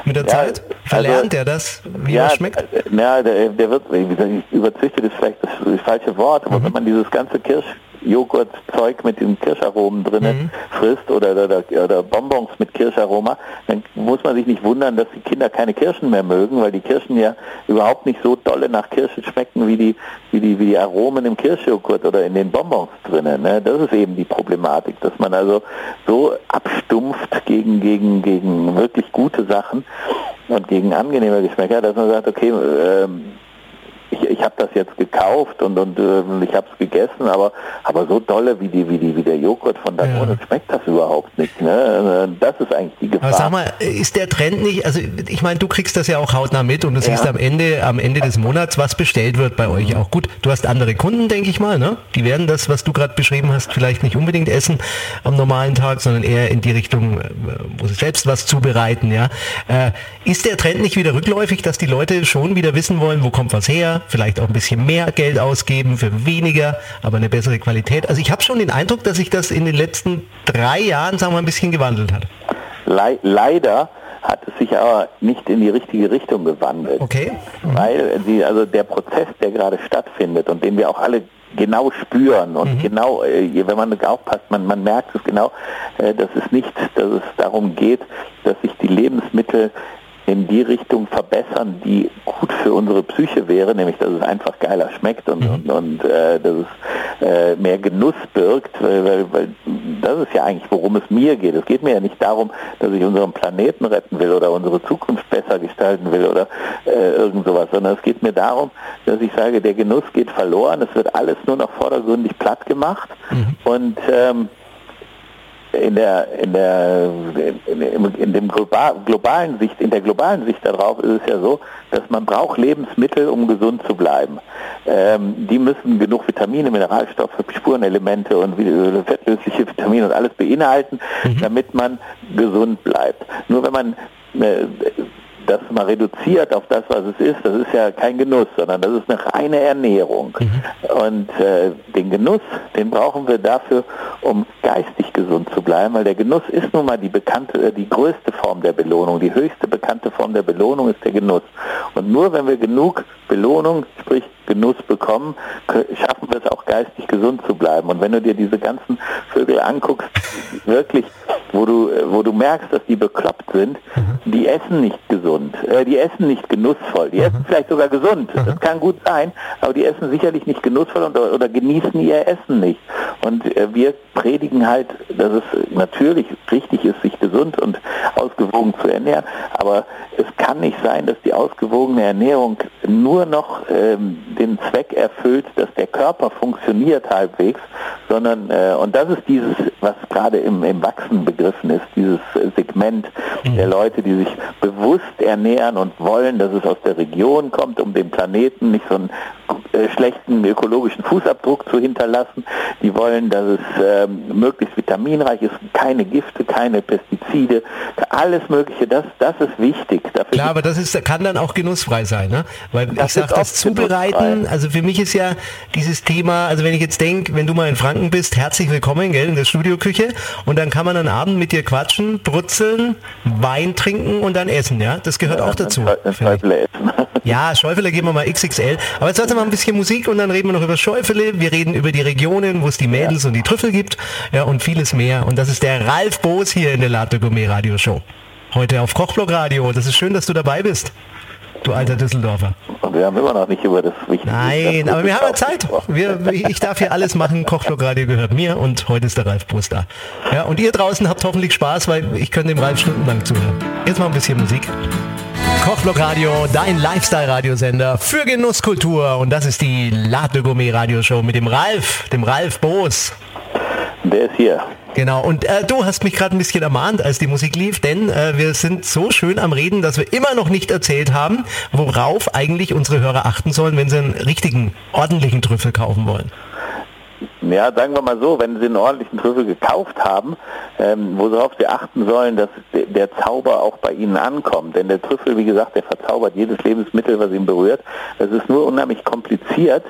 mit der ja, Zeit? Verlernt also, er das, wie ja, er schmeckt? Äh, ja, der, der wird, wie gesagt, überzüchtet ist vielleicht das, das falsche Wort, aber mhm. wenn man dieses ganze Kirsch Joghurtzeug mit den Kirscharomen drinnen mhm. frisst oder, oder, oder, Bonbons mit Kirscharoma, dann muss man sich nicht wundern, dass die Kinder keine Kirschen mehr mögen, weil die Kirschen ja überhaupt nicht so dolle nach Kirsche schmecken wie die, wie die, wie die Aromen im Kirschjoghurt oder in den Bonbons drinnen. Ne? Das ist eben die Problematik, dass man also so abstumpft gegen, gegen, gegen wirklich gute Sachen und gegen angenehme Geschmäcker, dass man sagt, okay, ähm, ich, ich habe das jetzt gekauft und, und äh, ich habe es gegessen, aber, aber so dolle wie, die, wie, die, wie der Joghurt von Danone ja. schmeckt das überhaupt nicht. Ne? Das ist eigentlich die Gefahr. Aber sag mal, ist der Trend nicht, also ich meine, du kriegst das ja auch hautnah mit und du siehst am Ende, am Ende des Monats, was bestellt wird bei euch auch. Gut, du hast andere Kunden, denke ich mal, ne? Die werden das, was du gerade beschrieben hast, vielleicht nicht unbedingt essen am normalen Tag, sondern eher in die Richtung, äh, wo sie selbst was zubereiten, ja. Äh, ist der Trend nicht wieder rückläufig, dass die Leute schon wieder wissen wollen, wo kommt was her? Vielleicht auch ein bisschen mehr Geld ausgeben für weniger, aber eine bessere Qualität. Also ich habe schon den Eindruck, dass sich das in den letzten drei Jahren, sagen wir mal, ein bisschen gewandelt hat. Le leider hat es sich aber nicht in die richtige Richtung gewandelt. Okay. Mhm. Weil die, also der Prozess, der gerade stattfindet und den wir auch alle genau spüren und mhm. genau, äh, wenn man aufpasst, man, man merkt es genau, äh, dass es nicht, dass es darum geht, dass sich die Lebensmittel in die Richtung verbessern, die gut für unsere Psyche wäre, nämlich dass es einfach geiler schmeckt und, mhm. und, und äh, dass es äh, mehr Genuss birgt, weil, weil, weil das ist ja eigentlich, worum es mir geht. Es geht mir ja nicht darum, dass ich unseren Planeten retten will oder unsere Zukunft besser gestalten will oder äh, irgend sowas, sondern es geht mir darum, dass ich sage, der Genuss geht verloren, es wird alles nur noch vordergründig platt gemacht mhm. und ähm, in der in der in, in, dem globalen Sicht in der globalen Sicht darauf ist es ja so, dass man braucht Lebensmittel, um gesund zu bleiben. Ähm, die müssen genug Vitamine, Mineralstoffe, Spurenelemente und fettlösliche Vitamine und alles beinhalten, mhm. damit man gesund bleibt. Nur wenn man äh, das mal reduziert auf das, was es ist, das ist ja kein Genuss, sondern das ist eine reine Ernährung. Mhm. Und äh, den Genuss, den brauchen wir dafür, um geistig gesund zu bleiben, weil der Genuss ist nun mal die bekannte, äh, die größte Form der Belohnung, die höchste bekannte Form der Belohnung ist der Genuss. Und nur wenn wir genug Belohnung, sprich Genuss bekommen, schaffen wir es auch geistig gesund zu bleiben. Und wenn du dir diese ganzen Vögel anguckst, wirklich, wo du, wo du merkst, dass die bekloppt sind, mhm. die essen nicht gesund, äh, die essen nicht genussvoll, die mhm. essen vielleicht sogar gesund, mhm. das kann gut sein, aber die essen sicherlich nicht genussvoll und, oder genießen ihr Essen nicht. Und äh, wir predigen halt, dass es natürlich richtig ist, sich gesund und ausgewogen zu ernähren, aber es kann nicht sein, dass die ausgewogene Ernährung nur noch ähm, den Zweck erfüllt, dass der Körper funktioniert halbwegs, sondern, äh, und das ist dieses, was gerade im, im Wachsen begriffen ist, dieses Segment mhm. der Leute, die sich bewusst ernähren und wollen, dass es aus der Region kommt, um dem Planeten nicht so einen äh, schlechten ökologischen Fußabdruck zu hinterlassen. Die wollen, dass es äh, möglichst vitaminreich ist, keine Gifte, keine Pestizide, alles Mögliche. Das, das ist wichtig. Dafür Klar, aber das ist, kann dann auch genussfrei sein, ne? Weil das ich sage, das Zubereiten, also für mich ist ja dieses Thema, also wenn ich jetzt denke, wenn du mal in Franken bist, herzlich willkommen, gell, in der Studioküche und dann kann man einen Abend mit dir quatschen, brutzeln, Wein trinken und dann essen, ja? Das gehört ja, auch dazu. Ja, Schäufele geben wir mal XXL. Aber jetzt warte mal ein bisschen Musik und dann reden wir noch über Schäufele. Wir reden über die Regionen, wo es die Mädels ja. und die Trüffel gibt ja, und vieles mehr. Und das ist der Ralf Boos hier in der Latte Gourmet Radio Show. Heute auf Kochblock Radio. Das ist schön, dass du dabei bist. Du alter Düsseldorfer. Und wir haben immer noch nicht über das Wichtige. Nein, aber wir haben ja Zeit. Wir, ich darf hier alles machen. Kochblock Radio gehört mir und heute ist der Ralf Boos da. Ja, und ihr draußen habt hoffentlich Spaß, weil ich könnte dem Ralf stundenlang zuhören. Jetzt mal ein bisschen Musik. Kochblock Radio, dein Lifestyle-Radiosender für Genusskultur. Und das ist die Latte Gourmet Radioshow mit dem Ralf, dem Ralf Boos. Der ist hier. Genau, und äh, du hast mich gerade ein bisschen ermahnt, als die Musik lief, denn äh, wir sind so schön am Reden, dass wir immer noch nicht erzählt haben, worauf eigentlich unsere Hörer achten sollen, wenn sie einen richtigen, ordentlichen Trüffel kaufen wollen. Ja, sagen wir mal so, wenn Sie einen ordentlichen Trüffel gekauft haben, ähm, worauf Sie achten sollen, dass der Zauber auch bei Ihnen ankommt. Denn der Trüffel, wie gesagt, der verzaubert jedes Lebensmittel, was ihn berührt. Das ist nur unheimlich kompliziert,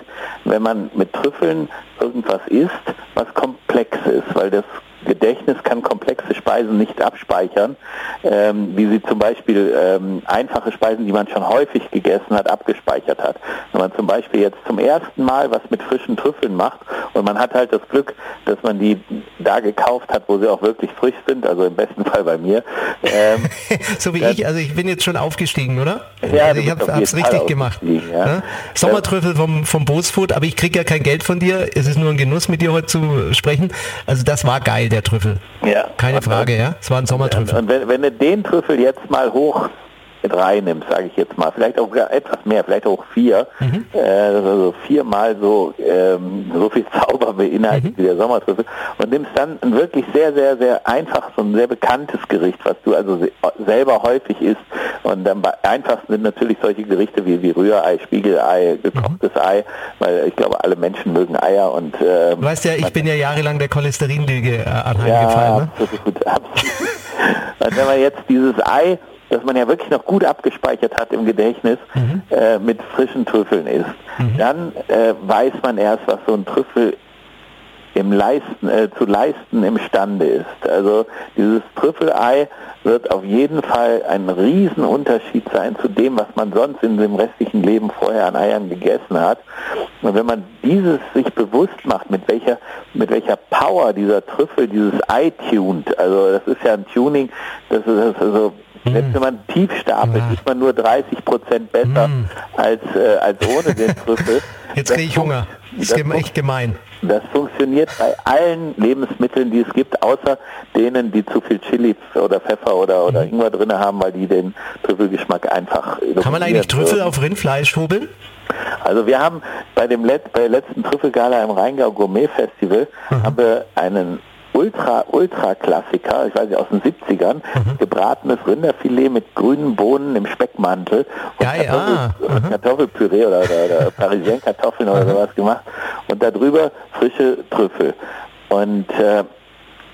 wenn man mit Trüffeln irgendwas isst, was komplex ist, weil das Gedächtnis kann komplexe Speisen nicht abspeichern, ähm, wie sie zum Beispiel ähm, einfache Speisen, die man schon häufig gegessen hat, abgespeichert hat. Wenn man zum Beispiel jetzt zum ersten Mal was mit frischen Trüffeln macht und man hat halt das Glück, dass man die da gekauft hat, wo sie auch wirklich frisch sind, also im besten Fall bei mir. Ähm, so wie ich, also ich bin jetzt schon aufgestiegen, oder? Ja, also ich habe es richtig gemacht. Ja. Ne? Sommertrüffel vom, vom Bootsfood, aber ich kriege ja kein Geld von dir. Es ist nur ein Genuss, mit dir heute zu sprechen. Also das war geil, der Trüffel. Ja. Keine Frage, ja. Es war ein Sommertrüffel. Und wenn, wenn du den Trüffel jetzt mal hoch reinnimmst, sage ich jetzt mal, vielleicht auch etwas mehr, vielleicht auch vier, mhm. äh, also viermal so ähm, so viel Zauber beinhaltet mhm. wie der Sommertrüffel und nimmst dann ein wirklich sehr, sehr, sehr einfaches und sehr bekanntes Gericht, was du also selber häufig isst und am einfachsten sind natürlich solche Gerichte wie, wie Rührei, Spiegelei, gekochtes mhm. Ei, weil ich glaube, alle Menschen mögen Eier und ähm, Du weißt ja, ich bin ja jahrelang der Cholesterinlüge äh, anheimgefallen. Ja, ne? das ist gut. und wenn man jetzt dieses Ei das man ja wirklich noch gut abgespeichert hat im Gedächtnis, mhm. äh, mit frischen Trüffeln isst. Mhm. Dann äh, weiß man erst, was so ein Trüffel im Leisten, äh, zu leisten imstande ist. Also dieses Trüffelei wird auf jeden Fall ein Riesenunterschied sein zu dem, was man sonst in dem restlichen Leben vorher an Eiern gegessen hat. Und wenn man dieses sich bewusst macht, mit welcher, mit welcher Power dieser Trüffel dieses Ei tunt, also das ist ja ein Tuning, das ist also selbst wenn man tief stapelt, ja. ist man nur 30 Prozent besser mm. als, äh, als ohne den Trüffel. Jetzt kriege ich Hunger. Das ist echt gemein. Das funktioniert bei allen Lebensmitteln, die es gibt, außer denen, die zu viel Chili oder Pfeffer oder, oder mhm. Ingwer drin haben, weil die den Trüffelgeschmack einfach... Kann man eigentlich Trüffel würden. auf Rindfleisch hobeln? Also wir haben bei dem Let bei der letzten Trüffelgala im Rheingau Gourmet Festival mhm. haben wir einen Ultra, Ultra-Klassiker, ich weiß nicht, aus den 70ern, mhm. gebratenes Rinderfilet mit grünen Bohnen im Speckmantel und, ja, Kartoffel, ja. und mhm. Kartoffelpüree oder, oder, oder Parisien-Kartoffeln oder mhm. sowas gemacht und darüber frische Trüffel. Und äh,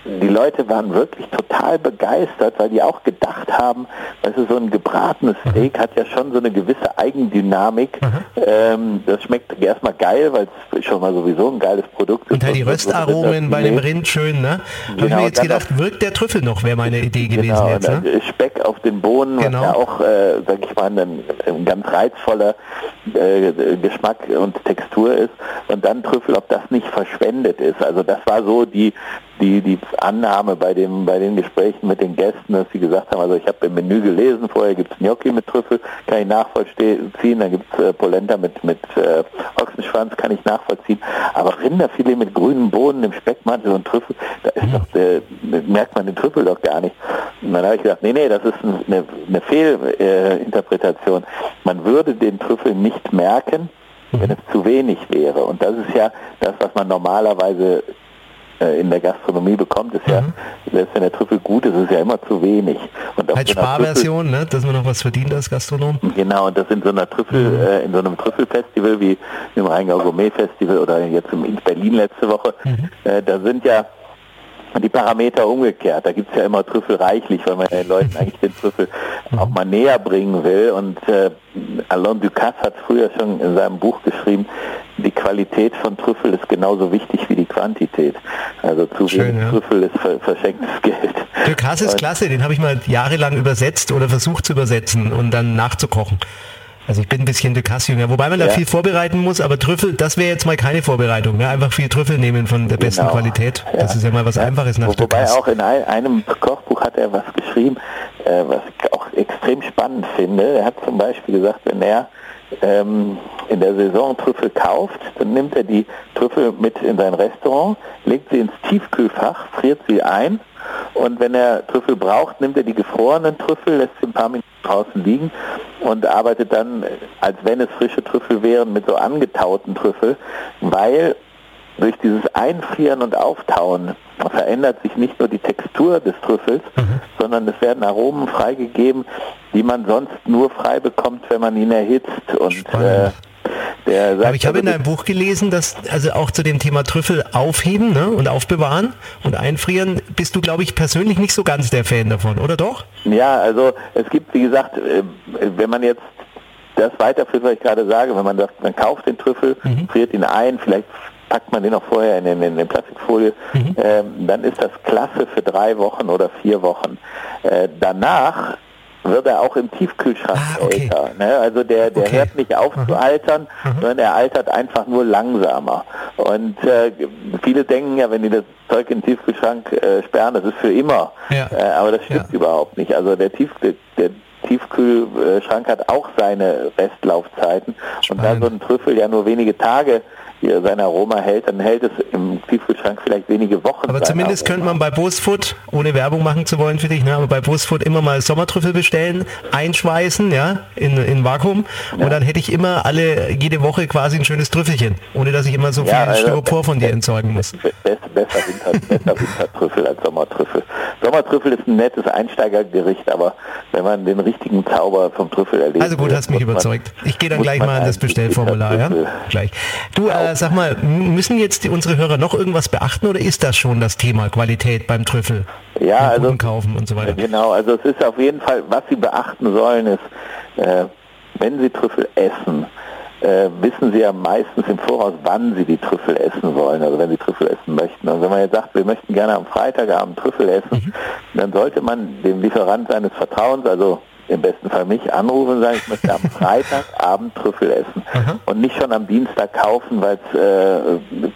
die Leute waren wirklich total begeistert, weil die auch gedacht haben, also so ein gebratenes mhm. Steak hat ja schon so eine gewisse Eigendynamik. Mhm. Ähm, das schmeckt erstmal geil, weil es schon mal sowieso ein geiles Produkt ist. Und halt die Röstaromen bei dem Rind schön, ne? Habe genau, ich mir jetzt gedacht, wirkt der Trüffel noch, wäre meine Idee gewesen genau, jetzt. Ne? Speck auf den Bohnen, genau. was ja auch, äh, sag ich mal, ein, ein ganz reizvoller äh, Geschmack und Textur ist. Und dann Trüffel, ob das nicht verschwendet ist. Also das war so die die, die Annahme bei, dem, bei den Gesprächen mit den Gästen, dass sie gesagt haben, also ich habe im Menü gelesen, vorher gibt es Gnocchi mit Trüffel, kann ich nachvollziehen, dann gibt es äh, Polenta mit, mit äh, Ochsenschwanz, kann ich nachvollziehen, aber Rinderfilet mit grünen Bohnen im Speckmantel und Trüffel, da ist doch, der, merkt man den Trüffel doch gar nicht. Und dann habe ich gesagt, nee, nee, das ist eine, eine Fehlinterpretation. Man würde den Trüffel nicht merken, wenn es zu wenig wäre. Und das ist ja das, was man normalerweise äh, in der Gastronomie bekommt, ist ja, mhm. selbst wenn der Trüffel gut ist, ist es ja immer zu wenig. Und als Sparversion, ne? dass man noch was verdient als Gastronom. Genau, und das in so einer Trüffel, mhm. äh, in so einem Trüffelfestival wie im Rheingau Gourmet Festival oder jetzt in Berlin letzte Woche, mhm. äh, da sind ja die Parameter umgekehrt. Da gibt es ja immer Trüffel reichlich, weil man den Leuten eigentlich den Trüffel mhm. auch mal näher bringen will. Und äh, Alain Ducasse hat früher schon in seinem Buch geschrieben, die Qualität von Trüffel ist genauso wichtig wie die Quantität. Also zu Schön, wenig ja. Trüffel ist ver verschenktes Geld. Ducasse ist klasse, den habe ich mal jahrelang übersetzt oder versucht zu übersetzen und dann nachzukochen. Also ich bin ein bisschen Ducasse-Jünger, wobei man da viel vorbereiten muss, aber Trüffel, das wäre jetzt mal keine Vorbereitung. Ne? Einfach viel Trüffel nehmen von der besten genau. Qualität. Das ja. ist ja mal was Einfaches nach Wobei Ducasse. auch in einem Kochbuch hat er was geschrieben, äh, was ich auch extrem spannend finde. Er hat zum Beispiel gesagt, wenn er ähm, in der Saison Trüffel kauft, dann nimmt er die Trüffel mit in sein Restaurant, legt sie ins Tiefkühlfach, friert sie ein und wenn er Trüffel braucht, nimmt er die gefrorenen Trüffel, lässt sie ein paar Minuten draußen liegen und arbeitet dann, als wenn es frische Trüffel wären, mit so angetauten Trüffel, weil durch dieses Einfrieren und Auftauen verändert sich nicht nur die Textur des Trüffels, Mhm. sondern es werden Aromen freigegeben, die man sonst nur frei bekommt, wenn man ihn erhitzt. Und äh. Der sagt, Aber ich habe in also deinem Buch gelesen, dass also auch zu dem Thema Trüffel aufheben ne, und aufbewahren und einfrieren, bist du, glaube ich, persönlich nicht so ganz der Fan davon, oder doch? Ja, also es gibt, wie gesagt, äh, wenn man jetzt das weiterführt, was ich gerade sage, wenn man sagt, man kauft den Trüffel, friert ihn ein, vielleicht packt man den auch vorher in, in, in eine Plastikfolie, ähm, dann ist das klasse für drei Wochen oder vier Wochen. Äh, danach wird er auch im Tiefkühlschrank Ah, okay. älter. Ne? Also der, der Okay. hört nicht auf zu altern, sondern er altert einfach nur langsamer. Und äh, viele denken ja, wenn die das Zeug in den Tiefkühlschrank äh, sperren, das ist für immer. Ja. Äh, aber das stimmt Ja. überhaupt nicht. Also der, Tief, der, Tiefkühlschrank hat auch seine Restlaufzeiten. Und da Spannend. so ein Trüffel ja nur wenige Tage sein Aroma hält, dann hält es im Tiefkühlschrank vielleicht wenige Wochen. Aber zumindest Aroma. könnte man bei Bosfood, ohne Werbung machen zu wollen für dich, ne, aber bei Bosfood immer mal Sommertrüffel bestellen, einschweißen, ja, in, in Vakuum und dann hätte ich immer alle, jede Woche quasi ein schönes Trüffelchen, ohne dass ich immer so viel Ja, also- Styropor von dir entsorgen muss. Be- Besser, Winter, besser Wintertrüffel als Sommertrüffel. Sommertrüffel ist ein nettes Einsteigergericht, aber wenn man den richtigen Zauber vom Trüffel erlebt. Also gut, hast mich überzeugt. Ich gehe dann gleich mal an das Bestellformular, ja? Gleich. Du, äh, sag mal, müssen jetzt die, unsere Hörer noch irgendwas beachten oder ist das schon das Thema Qualität beim Trüffel? Ja, also kaufen und so weiter. Genau, also es ist auf jeden Fall, was Sie beachten sollen, ist, äh, wenn Sie Trüffel essen, äh, wissen Sie ja meistens im Voraus, wann Sie die Trüffel essen wollen, also wenn Sie Trüffel essen möchten. Und wenn man jetzt sagt, wir möchten gerne am Freitagabend Trüffel essen, dann sollte man dem Lieferant seines Vertrauens, also im besten Fall mich, anrufen und sagen, ich möchte am Freitagabend Trüffel essen und nicht schon am Dienstag kaufen, weil es äh,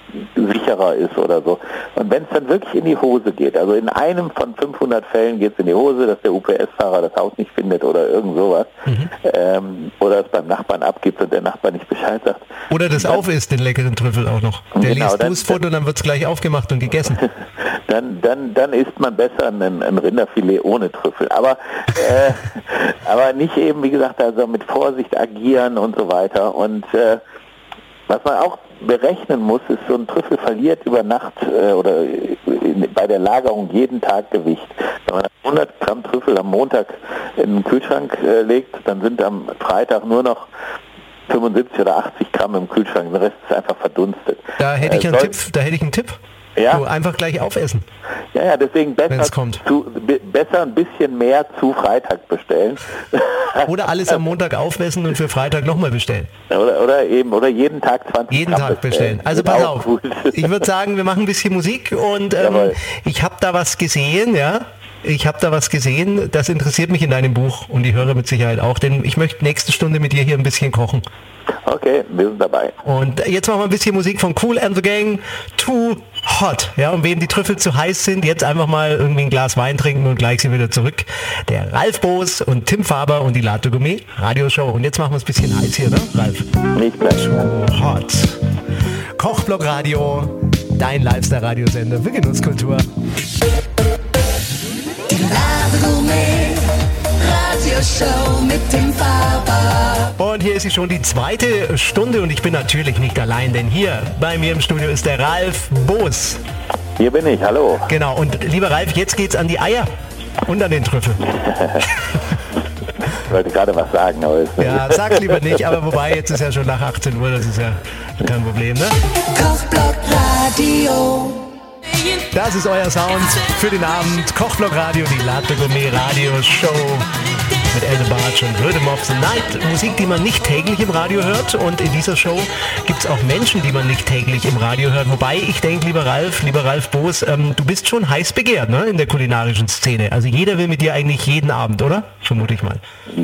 sicherer ist oder so. Und wenn es dann wirklich in die Hose geht, also in einem von 500 Fällen geht es in die Hose, dass der UPS-Fahrer das Haus nicht findet oder irgend sowas, ähm, oder es beim Nachbarn abgibt und der Nachbar nicht Bescheid sagt, Oder das auf ist, den leckeren Trüffel auch noch. Der Genau, liest dann- Busfood und dann wird es gleich aufgemacht und gegessen. dann, dann, dann isst man besser ein, ein Rinderfilet ohne Trüffel. Aber, äh, aber nicht eben, wie gesagt, also mit Vorsicht agieren und so weiter. Und äh, was man auch berechnen muss, ist, so ein Trüffel verliert über Nacht äh, oder in, bei der Lagerung jeden Tag Gewicht. Wenn man 100 Gramm Trüffel am Montag in den Kühlschrank äh, legt, dann sind am Freitag nur noch 75 oder 80 Gramm im Kühlschrank. Der Rest ist einfach verdunstet. Da hätte ich Äh, einen Tipp, da hätte ich einen Tipp. Ja? Du einfach gleich aufessen. Ja, ja, deswegen besser, kommt. Zu, be- besser ein bisschen mehr zu Freitag bestellen. Oder alles am Montag aufessen und für Freitag nochmal bestellen. oder, oder eben, oder jeden Tag 20 Jeden Gramm Tag bestellen. Also Ist pass auf. gut. Ich würde sagen, wir machen ein bisschen Musik und ähm, ich habe da was gesehen, ja. Ich habe da was gesehen, das interessiert mich in deinem Buch und die Hörer mit Sicherheit auch, denn ich möchte nächste Stunde mit dir hier ein bisschen kochen. Okay, wir sind dabei. Und jetzt machen wir ein bisschen Musik von Cool and the Gang, Too Hot. Ja, und wem die Trüffel zu heiß sind, jetzt einfach mal irgendwie ein Glas Wein trinken und gleich sind wir wieder zurück. Der Ralf Boos und Tim Faber und die Latte Gourmet Radioshow. Und jetzt machen wir es ein bisschen heiß hier, ne, Ralf? Nicht gleich. Too Hot. Kochblock Radio, dein Lifestyle-Radiosender für Genusskultur. Die Lade Gourmet Radioshow mit dem Faber. Und hier ist sie schon die zweite Stunde und ich bin natürlich nicht allein, denn hier bei mir im Studio ist der Ralf Boos. Hier bin ich, hallo. Genau, und lieber Ralf, jetzt geht's an die Eier und an den Trüffel. Ich wollte gerade was sagen, aber ist Ja, sag's lieber nicht, aber wobei, jetzt ist ja schon nach 18 Uhr, das ist ja kein Problem, ne? Kochblock Radio. Das ist euer Sound für den Abend. Kochblock Radio, die Latte Gourmet Radio Show mit Elde Bartsch und Rhythm of the Night. Musik, die man nicht täglich im Radio hört. Und in dieser Show gibt es auch Menschen, die man nicht täglich im Radio hört. Wobei ich denke, lieber Ralf, lieber Ralf Boos, ähm, du bist schon heiß begehrt ne, in der kulinarischen Szene. Also jeder will mit dir eigentlich jeden Abend, oder? Vermute ich mal.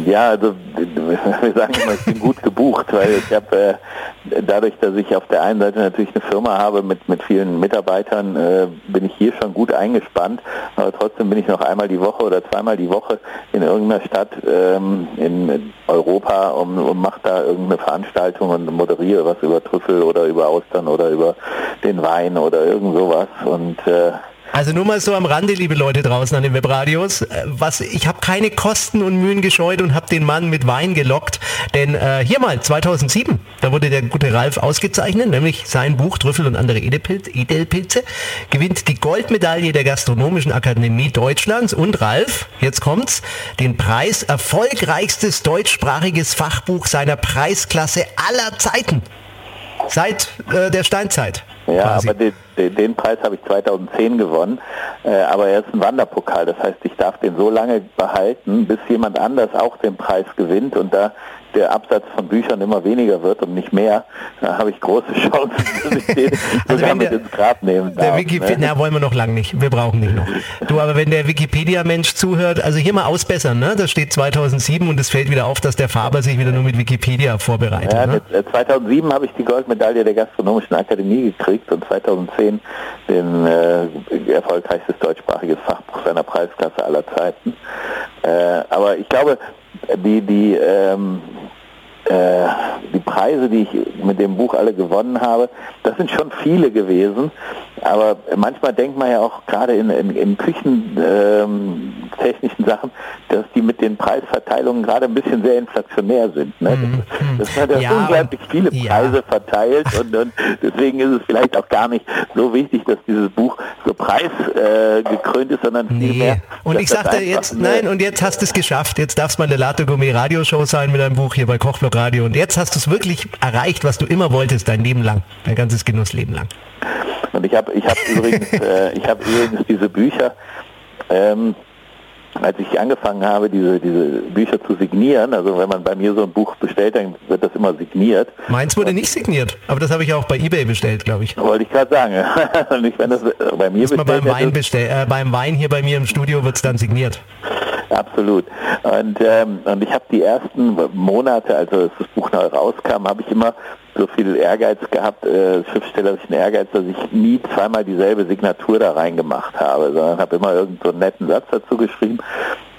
Ja, also wir sagen immer, ich bin gut gebucht, weil ich habe äh, dadurch, dass ich auf der einen Seite natürlich eine Firma habe mit, mit vielen Mitarbeitern, äh, bin ich hier schon gut eingespannt, aber trotzdem bin ich noch einmal die Woche oder zweimal die Woche in irgendeiner Stadt ähm, in Europa und, und mache da irgendeine Veranstaltung und moderiere was über Trüffel oder über Austern oder über den Wein oder irgend sowas. Und äh, Also nur mal so am Rande, liebe Leute draußen an den Webradios, äh, was ich habe keine Kosten und Mühen gescheut und habe den Mann mit Wein gelockt, denn äh, hier mal 2007, da wurde der gute Ralf ausgezeichnet, nämlich sein Buch Trüffel und andere Edelpilze, Edelpilze gewinnt die Goldmedaille der Gastronomischen Akademie Deutschlands. Und Ralf, jetzt kommt's, den Preis erfolgreichstes deutschsprachiges Fachbuch seiner Preisklasse aller Zeiten. Seit äh, der Steinzeit. Ja, quasi. aber den, den, den Preis habe ich 2010 gewonnen, äh, aber er ist ein Wanderpokal, das heißt, ich darf den so lange behalten, bis jemand anders auch den Preis gewinnt und da der Absatz von Büchern immer weniger wird und nicht mehr, da habe ich große Chancen, dass ich den Also sogar mit der- ins Grab nehmen Der darf. Wikipedia, ne? na, wollen wir noch lang nicht. Wir brauchen nicht noch. Du, aber wenn der Wikipedia-Mensch zuhört, also hier mal ausbessern, ne? Da steht 2007 und es fällt wieder auf, dass der Faber sich wieder nur mit Wikipedia vorbereitet. Ja, ne? mit, äh, 2007 habe ich die Goldmedaille der Gastronomischen Akademie gekriegt und 2010 den äh, erfolgreichstes deutschsprachiges Fachbuch seiner Preisklasse aller Zeiten. Äh, aber ich glaube, die, die, ähm, äh, die Preise, die ich mit dem Buch alle gewonnen habe, das sind schon viele gewesen. Aber manchmal denkt man ja auch gerade in, in, in küchentechnischen ähm, Sachen, dass die mit den Preisverteilungen gerade ein bisschen sehr inflationär sind. Ne? Das, das hat ja, Ja, unglaublich viele ja. Preise verteilt und, und deswegen ist es vielleicht auch gar nicht so wichtig, dass dieses Buch so preisgekrönt äh, ist, sondern Nee. vielmehr. Und ich sagte jetzt, eine- nein, und jetzt hast du es geschafft. Jetzt darfst du mal in der Latte Gourmet Radioshow sein mit deinem Buch hier bei Kochblock Radio. Und jetzt hast du es wirklich erreicht, was du immer wolltest, dein Leben lang. Dein ganzes Genussleben lang. Und ich habe ich hab übrigens, äh, ich habe übrigens diese Bücher, ähm, als ich angefangen habe, diese, diese Bücher zu signieren, also wenn man bei mir so ein Buch bestellt, dann wird das immer signiert. Meins wurde nicht signiert, aber das habe ich auch bei Ebay bestellt, glaube ich. Wollte ich gerade sagen. Und ich, wenn das bei mir Mal beim bestellt Wein bestell, äh, beim Wein hier bei mir im Studio wird es dann signiert. Absolut. Und, ähm, und ich habe die ersten Monate, also als das Buch neu rauskam, habe ich immer so viel Ehrgeiz gehabt, äh, schriftstellerischen Ehrgeiz, dass ich nie zweimal dieselbe Signatur da reingemacht habe, sondern habe immer irgendeinen so netten Satz dazu geschrieben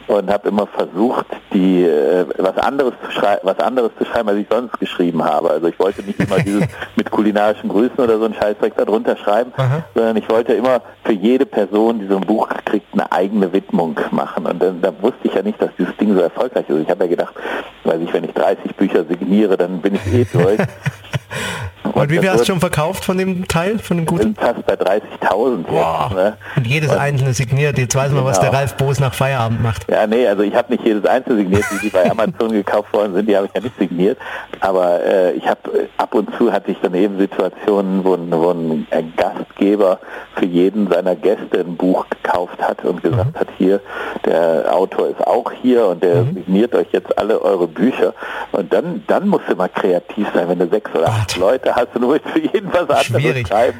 und habe immer versucht, die äh, was anderes zu schreiben, was anderes zu schreiben, als ich sonst geschrieben habe. Also ich wollte nicht immer dieses mit kulinarischen Grüßen oder so ein Scheißdreck da drunter schreiben, Aha. sondern ich wollte immer für jede Person, die so ein Buch kriegt, eine eigene Widmung machen. Und dann, da wusste ich ja nicht, dass dieses Ding so erfolgreich ist. Ich habe ja gedacht, weiß ich, wenn ich 30 Bücher signiere, dann bin ich eh durch. Und wie viel hast du wird- schon verkauft von dem Teil, von dem guten? fast bei 30.000 Boah. jetzt. Ne? Und jedes einzelne signiert. Jetzt weiß man, was der Genau. Ralf Boos nach Feierabend macht. Ja, nee, also ich habe nicht jedes einzelne signiert, die, die bei Amazon gekauft worden sind, die habe ich ja nicht signiert. Aber äh, ich habe ab und zu hatte ich dann eben Situationen, wo, ein- wo ein Gastgeber für jeden seiner Gäste ein Buch gekauft hat und gesagt hat, hier, der Autor ist auch hier und der signiert euch jetzt alle eure Bücher. Und dann, dann musst du mal kreativ sein, wenn du sechs oder acht. Leute hast und du willst für jeden was anderes Schwierig. schreiben.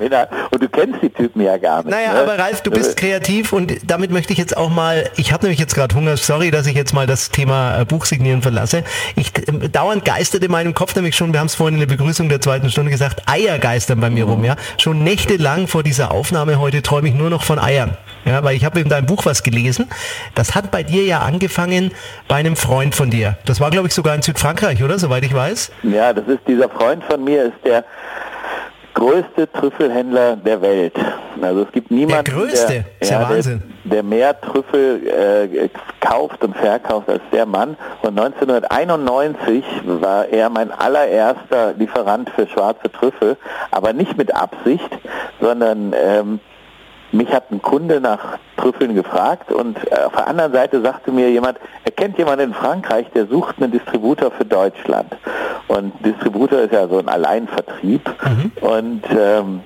Und du kennst die Typen ja gar nicht. Naja, ne? aber Ralf, du bist kreativ und damit möchte ich jetzt auch mal, ich habe nämlich jetzt gerade Hunger, sorry, dass ich jetzt mal das Thema äh, Buchsignieren verlasse. Ich äh, dauernd geistert in meinem Kopf nämlich schon, wir haben es vorhin in der Begrüßung der zweiten Stunde gesagt, Eier geistern bei mir rum, ja. Schon nächtelang vor dieser Aufnahme heute träume ich nur noch von Eiern. Ja, weil ich habe in deinem Buch was gelesen. Das hat bei dir ja angefangen bei einem Freund von dir. Das war, glaube ich, sogar in Südfrankreich, oder? Soweit ich weiß. Ja, das ist dieser Freund von mir, ist der größte Trüffelhändler der Welt. Also es gibt niemanden, Der größte? der, ja der, der mehr Trüffel äh, kauft und verkauft als der Mann. Und 1991 war er mein allererster Lieferant für schwarze Trüffel, aber nicht mit Absicht, sondern ähm, mich hat ein Kunde nach Trüffeln gefragt und äh, auf der anderen Seite sagte mir jemand, er kennt jemanden in Frankreich, der sucht einen Distributor für Deutschland. Und Distributor ist ja so ein Alleinvertrieb. Und, ähm,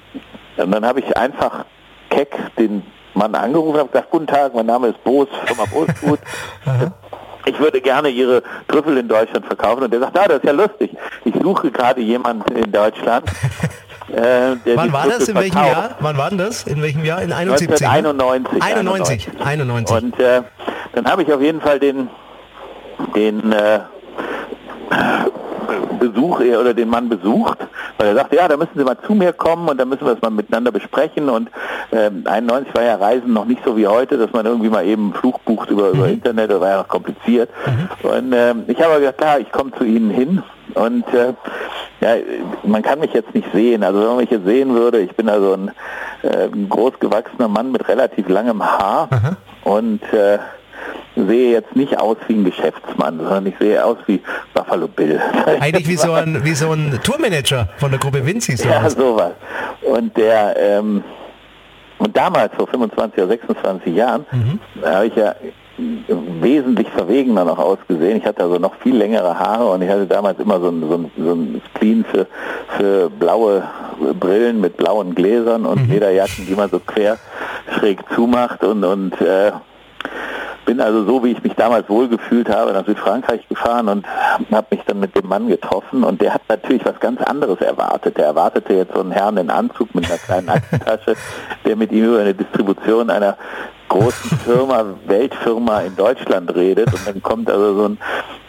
und dann habe ich einfach keck den Mann angerufen und habe gesagt, guten Tag, mein Name ist Boos, Firma Boosgut. Ich würde gerne Ihre Trüffel in Deutschland verkaufen. Und der sagt, ah, das ist ja lustig. Ich suche gerade jemanden in Deutschland. äh, Wann war das? In welchem verkauft. Jahr? Wann war das? In welchem Jahr? In 71? ne? 1991. 91. 91. Und äh, dann habe ich auf jeden Fall den, den äh, Besuch äh, oder den Mann besucht, weil er sagte, ja, da müssen Sie mal zu mir kommen und dann müssen wir das mal miteinander besprechen. Und ähm, 91 war ja Reisen noch nicht so wie heute, dass man irgendwie mal eben einen Flug bucht über, über Internet, das war ja noch kompliziert. Und ähm, ich habe gesagt, klar, ich komme zu Ihnen hin Und äh, ja, man kann mich jetzt nicht sehen. Also wenn man mich jetzt sehen würde, ich bin also ein, äh, großgewachsener Mann mit relativ langem Haar Aha. und äh, sehe jetzt nicht aus wie ein Geschäftsmann, sondern ich sehe aus wie Buffalo Bill. Eigentlich wie so ein, wie so ein Tourmanager von der Gruppe Vinci. So Ja, aus. sowas. Und der, ähm, und damals, vor 25 oder 26 Jahren, da habe ich ja wesentlich verwegener noch ausgesehen. Ich hatte also noch viel längere Haare und ich hatte damals immer so ein, so ein, so ein Spleen für, für blaue Brillen mit blauen Gläsern und Lederjacken, die man so quer schräg zumacht und, und äh, bin also so, wie ich mich damals wohlgefühlt habe, nach Südfrankreich gefahren und habe mich dann mit dem Mann getroffen und der hat natürlich was ganz anderes erwartet. Der erwartete jetzt so einen Herrn in Anzug mit einer kleinen Aktentasche, der mit ihm über eine Distribution einer großen Firma, Weltfirma in Deutschland redet und dann kommt also so ein,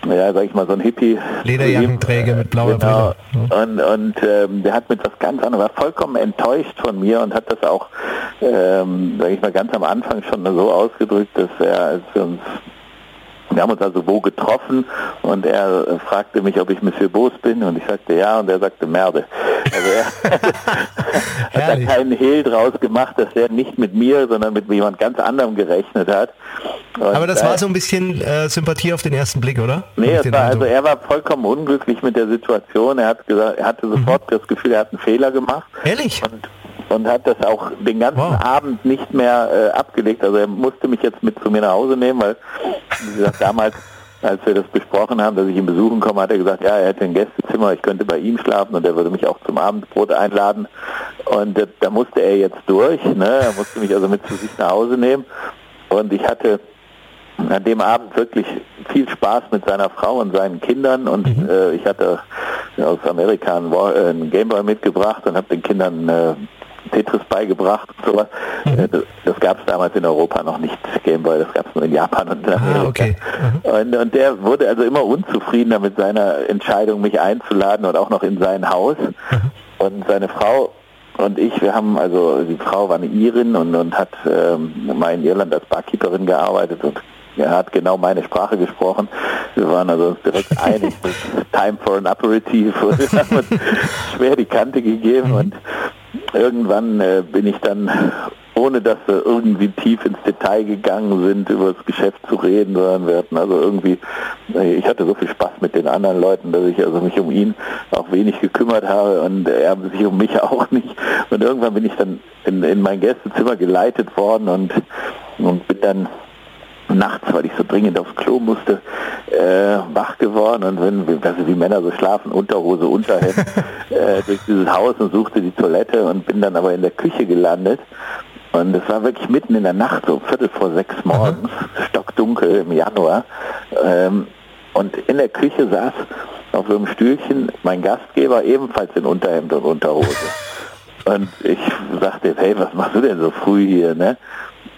ja, sag ich mal, so ein Hippie. Lederjackenträger mit blauer genau. Brille. Und, und ähm, der hat mit was ganz anderem, war vollkommen enttäuscht von mir und hat das auch, ähm, sag ich mal, ganz am Anfang schon so ausgedrückt, dass er, als wir uns wir haben uns also wo getroffen und er äh, fragte mich, ob ich Monsieur Bos bin und ich sagte ja und er sagte Merde. Also er hat da keinen Hehl draus gemacht, dass er nicht mit mir, sondern mit jemand ganz anderem gerechnet hat. Und, Aber das war so ein bisschen äh, Sympathie auf den ersten Blick, oder? Nee, war, also er war vollkommen unglücklich mit der Situation. Er hat gesagt, er hatte sofort das Gefühl, er hat einen Fehler gemacht Ehrlich? und, und hat das auch den ganzen Wow. Abend nicht mehr äh, abgelegt. Also er musste mich jetzt mit zu mir nach Hause nehmen, weil, wie gesagt, damals, als wir das besprochen haben, dass ich ihn besuchen komme, hat er gesagt, ja, er hätte ein Gästezimmer, ich könnte bei ihm schlafen und er würde mich auch zum Abendbrot einladen. Und äh, da musste er jetzt durch. Ne? Er musste mich also mit zu sich nach Hause nehmen. Und ich hatte an dem Abend wirklich viel Spaß mit seiner Frau und seinen Kindern und äh, ich hatte aus Amerika einen, äh, einen Gameboy mitgebracht und habe den Kindern äh, Tetris beigebracht und sowas. Äh, das das gab es damals in Europa noch nicht, Gameboy, das gab es nur in Japan und in Amerika. Ah, okay. Und, und der wurde also immer unzufriedener mit seiner Entscheidung, mich einzuladen und auch noch in sein Haus. Und seine Frau und ich, wir haben also, die Frau war eine Irin und, und hat ähm, mal in Irland als Barkeeperin gearbeitet und er hat genau meine Sprache gesprochen. Wir waren also uns direkt einig, time for an aperitif wir haben uns schwer die Kante gegeben und irgendwann äh, bin ich dann, ohne dass wir irgendwie tief ins Detail gegangen sind, über das Geschäft zu reden, sondern wir hatten also irgendwie, äh, ich hatte so viel Spaß mit den anderen Leuten, dass ich also mich um ihn auch wenig gekümmert habe und er sich um mich auch nicht. Und irgendwann bin ich dann in, in mein Gästezimmer geleitet worden und, und bin dann nachts, weil ich so dringend aufs Klo musste, äh, wach geworden und wenn, also wie Männer so schlafen, Unterhose, Unterhemd, äh, durch dieses Haus und suchte die Toilette und bin dann aber in der Küche gelandet. Und es war wirklich mitten in der Nacht, so Viertel vor sechs morgens, stockdunkel im Januar. Ähm, und in der Küche saß auf so einem Stühlchen mein Gastgeber ebenfalls in Unterhemd und Unterhose. Und ich sagte, hey, was machst du denn so früh hier, ne?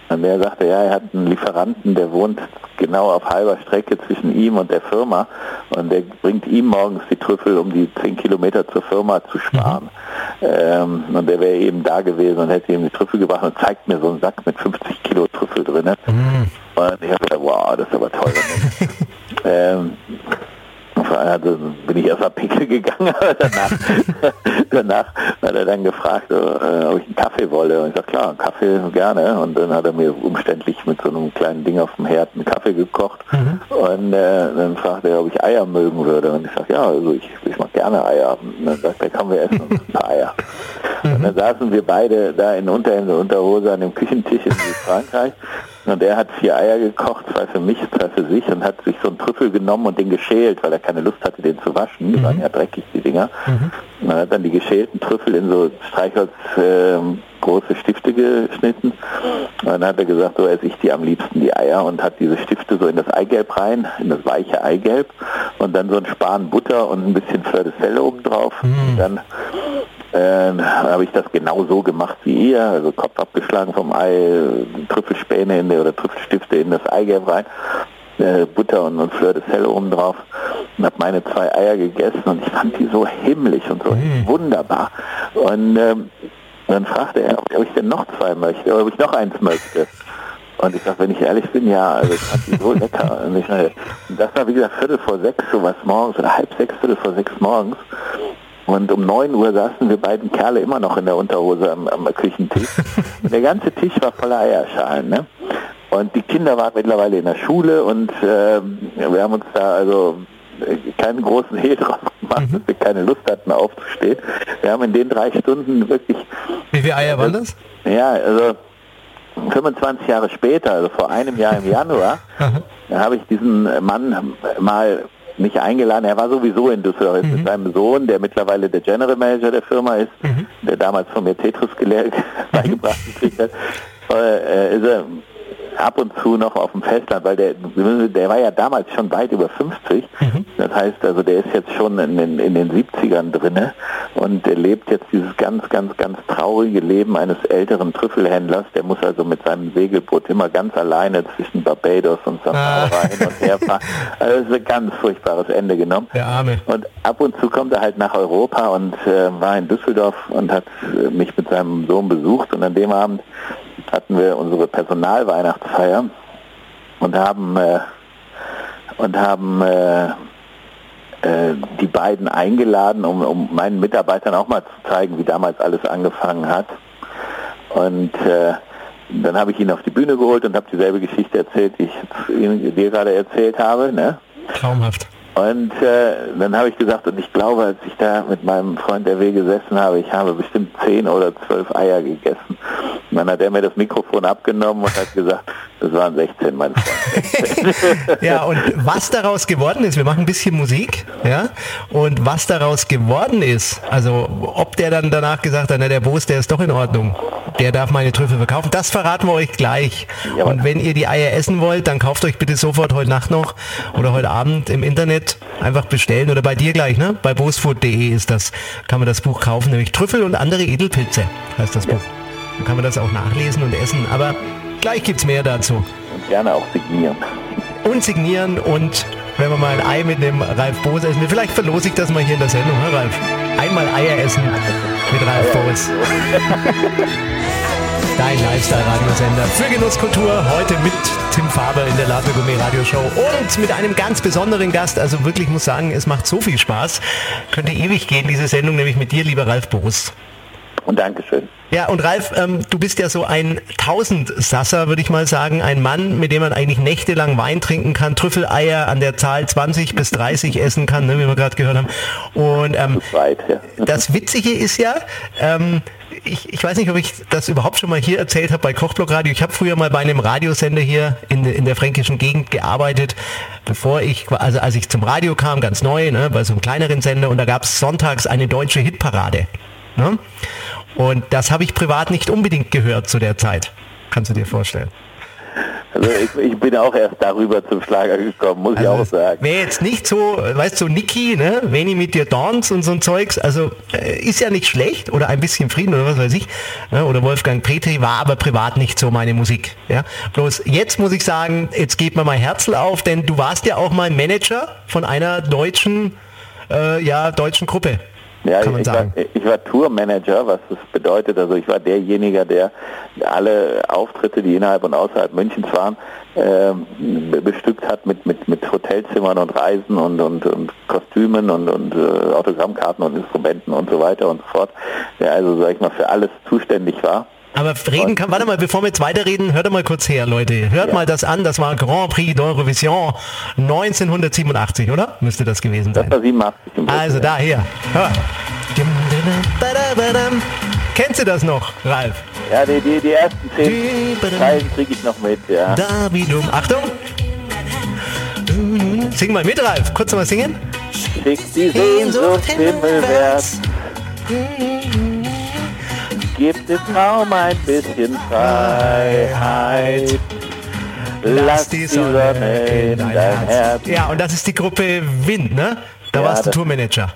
Und der sagte, ja, er hat einen Lieferanten, der wohnt genau auf halber Strecke zwischen ihm und der Firma und der bringt ihm morgens die Trüffel, um die 10 Kilometer zur Firma zu sparen. Ähm, und der wäre eben da gewesen und hätte ihm die Trüffel gebracht und zeigt mir so einen Sack mit 50 Kilo Trüffel drin. Und ich habe gedacht, wow, das ist aber toll. ähm, also bin ich erst mal Pickel gegangen, aber danach, danach hat er dann gefragt, äh, ob ich einen Kaffee wolle. Und ich sag klar, einen Kaffee gerne. Und dann hat er mir umständlich mit so einem kleinen Ding auf dem Herd einen Kaffee gekocht. Und äh, dann fragte er, ob ich Eier mögen würde. Und ich sag ja, also ich, ich mag gerne Eier. Und dann sagt er, komm, wir essen uns ein paar Eier. Und dann saßen wir beide da in Unterhemd und Unterhose an dem Küchentisch in Südfrankreich. Und er hat vier Eier gekocht, zwei für mich, zwei für sich und hat sich so einen Trüffel genommen und den geschält, weil er keine Lust hatte, den zu waschen. Die waren ja dreckig, die Dinger. Und er hat dann die geschälten Trüffel in so Streichholz ähm, große Stifte geschnitten. Und dann hat er gesagt, so esse ich die am liebsten, die Eier, und hat diese Stifte so in das Eigelb rein, in das weiche Eigelb, und dann so ein Span Butter und ein bisschen Fleur de Sel oben drauf. Und dann äh, habe ich das genau so gemacht wie ihr, also Kopf abgeschlagen vom Ei, Trüffelspäne in der, oder Trüffelstifte in das Eigelb rein, äh, Butter und, und Fleur de Sel oben drauf und habe meine zwei Eier gegessen und ich fand die so himmlisch und so wunderbar. Und ähm, dann fragte er, ob ich denn noch zwei möchte, ob ich noch eins möchte. Und ich sag, wenn ich ehrlich bin, ja, also ich fand die so lecker. Und, ich, und das war wie gesagt Viertel vor sechs, sowas morgens, oder halb sechs, Viertel vor sechs morgens. Und um 9 Uhr saßen wir beiden Kerle immer noch in der Unterhose am, am Küchentisch. Und der ganze Tisch war voller Eierschalen. Ne? Und die Kinder waren mittlerweile in der Schule und äh, wir haben uns da also keinen großen Hehl drauf gemacht, dass wir keine Lust hatten aufzustehen. Wir haben in den drei Stunden wirklich... Wie viele Eier waren das? Ja, also 25 Jahre später, also vor einem Jahr im Januar, habe ich diesen Mann mal nicht eingeladen. Er war sowieso in Düsseldorf mhm. mit seinem Sohn, der mittlerweile der General Manager der Firma ist, mhm. der damals von mir Tetris gelehrt, beigebracht gekriegt hat. Äh, ist er ab und zu noch auf dem Festland, weil der, der war ja damals schon weit über 50. Mhm. Das heißt also, der ist jetzt schon in den, in den 70ern drinne und er lebt jetzt dieses ganz, ganz, ganz traurige Leben eines älteren Trüffelhändlers. Der muss also mit seinem Segelboot immer ganz alleine zwischen Barbados und St. ah. hin und her fahren. Also das ist ein ganz furchtbares Ende genommen. Der Arme. Und ab und zu kommt er halt nach Europa und äh, war in Düsseldorf und hat äh, mich mit seinem Sohn besucht und an dem Abend hatten wir unsere Personalweihnachtsfeier und haben äh, und haben äh, äh, die beiden eingeladen, um, um meinen Mitarbeitern auch mal zu zeigen, wie damals alles angefangen hat. Und äh, dann habe ich ihn auf die Bühne geholt und habe dieselbe Geschichte erzählt, die ich dir gerade erzählt habe. Ne? Traumhaft. Und äh, dann habe ich gesagt, und ich glaube, als ich da mit meinem Freund der W gesessen habe, ich habe bestimmt zehn oder zwölf Eier gegessen. Und dann hat er mir das Mikrofon abgenommen und hat gesagt, das waren 16, mein Freund. ja, und was daraus geworden ist, wir machen ein bisschen Musik, ja, und was daraus geworden ist, also ob der dann danach gesagt hat, na, der Boos, der ist doch in Ordnung, der darf meine Trüffel verkaufen, das verraten wir euch gleich. Ja, und wenn ihr die Eier essen wollt, dann kauft euch bitte sofort heute Nacht noch oder heute Abend im Internet Internet einfach bestellen oder bei dir gleich, ne? Bei boosfood.de ist das, kann man das Buch kaufen, nämlich Trüffel und andere Edelpilze heißt das Buch. Dann kann man das auch nachlesen und essen, aber gleich gibt es mehr dazu. Und gerne auch signieren. Und signieren und wenn wir mal ein Ei mit dem Ralf Boos essen, vielleicht verlose ich das mal hier in der Sendung, ne Ralf? Einmal Eier essen mit Ralf Boos. Dein Lifestyle-Radiosender für Genusskultur. Heute mit Tim Faber in der Late Gourmet Radioshow und mit einem ganz besonderen Gast. Also wirklich muss sagen, es macht so viel Spaß. Könnte ewig gehen, diese Sendung, nämlich mit dir, lieber Ralf Boos. Und Dankeschön. Ja, und Ralf, ähm, du bist ja so ein Tausendsasser, würde ich mal sagen. Ein Mann, mit dem man eigentlich nächtelang Wein trinken kann, Trüffeleier an der Zahl 20 bis 30 essen kann, ne, wie wir gerade gehört haben. Und ähm, das, weit, ja. das Witzige ist ja, ähm, ich, ich weiß nicht, ob ich das überhaupt schon mal hier erzählt habe bei Kochblock Radio. Ich habe früher mal bei einem Radiosender hier in, in der fränkischen Gegend gearbeitet, bevor ich, also als ich zum Radio kam, ganz neu, ne, bei so einem kleineren Sender und da gab es sonntags eine deutsche Hitparade. Ne? Und das habe ich privat nicht unbedingt gehört zu der Zeit. Kannst du dir vorstellen. Also ich, ich, bin auch erst darüber zum Schlager gekommen, muss also ich auch sagen. Wäre jetzt nicht so, weißt du, so Niki, ne, wenn ich mit dir dance und so ein Zeugs, also äh, ist ja nicht schlecht oder ein bisschen Frieden oder was weiß ich. Ne, oder Wolfgang Petri war aber privat nicht so meine Musik. Ja. Bloß jetzt muss ich sagen, jetzt geht mir mein Herzl auf, denn du warst ja auch mal Manager von einer deutschen, äh, ja, deutschen Gruppe. Ja, kann man ich, sagen. War, ich war Tourmanager, was das bedeutet. Also ich war derjenige, der alle Auftritte, die innerhalb und außerhalb Münchens waren, äh, bestückt hat mit, mit, mit Hotelzimmern und Reisen und, und, und Kostümen und, und äh, Autogrammkarten und Instrumenten und so weiter und so fort. Der also, sag ich mal, für alles zuständig war. Aber reden kann, warte mal, bevor wir jetzt weiterreden, hört mal kurz her, Leute. Hört ja. mal das an, das war Grand Prix d'Eurovision 1987, oder? Müsste das gewesen sein. Das war 87. Also da, hier. Hör. Kennst du das noch, Ralf? Ja, die, die, die ersten zehn Zeilen kriege ich noch mit, ja. Davidum. Achtung! Sing mal mit, Ralf. Kurz mal singen. Schick die Sehnsucht himmelwärts gibt es kaum ein bisschen Freiheit. Lass die Sonne in dein Herz. Ja, und das ist die Gruppe Wind, ne? Da ja, warst du Tourmanager.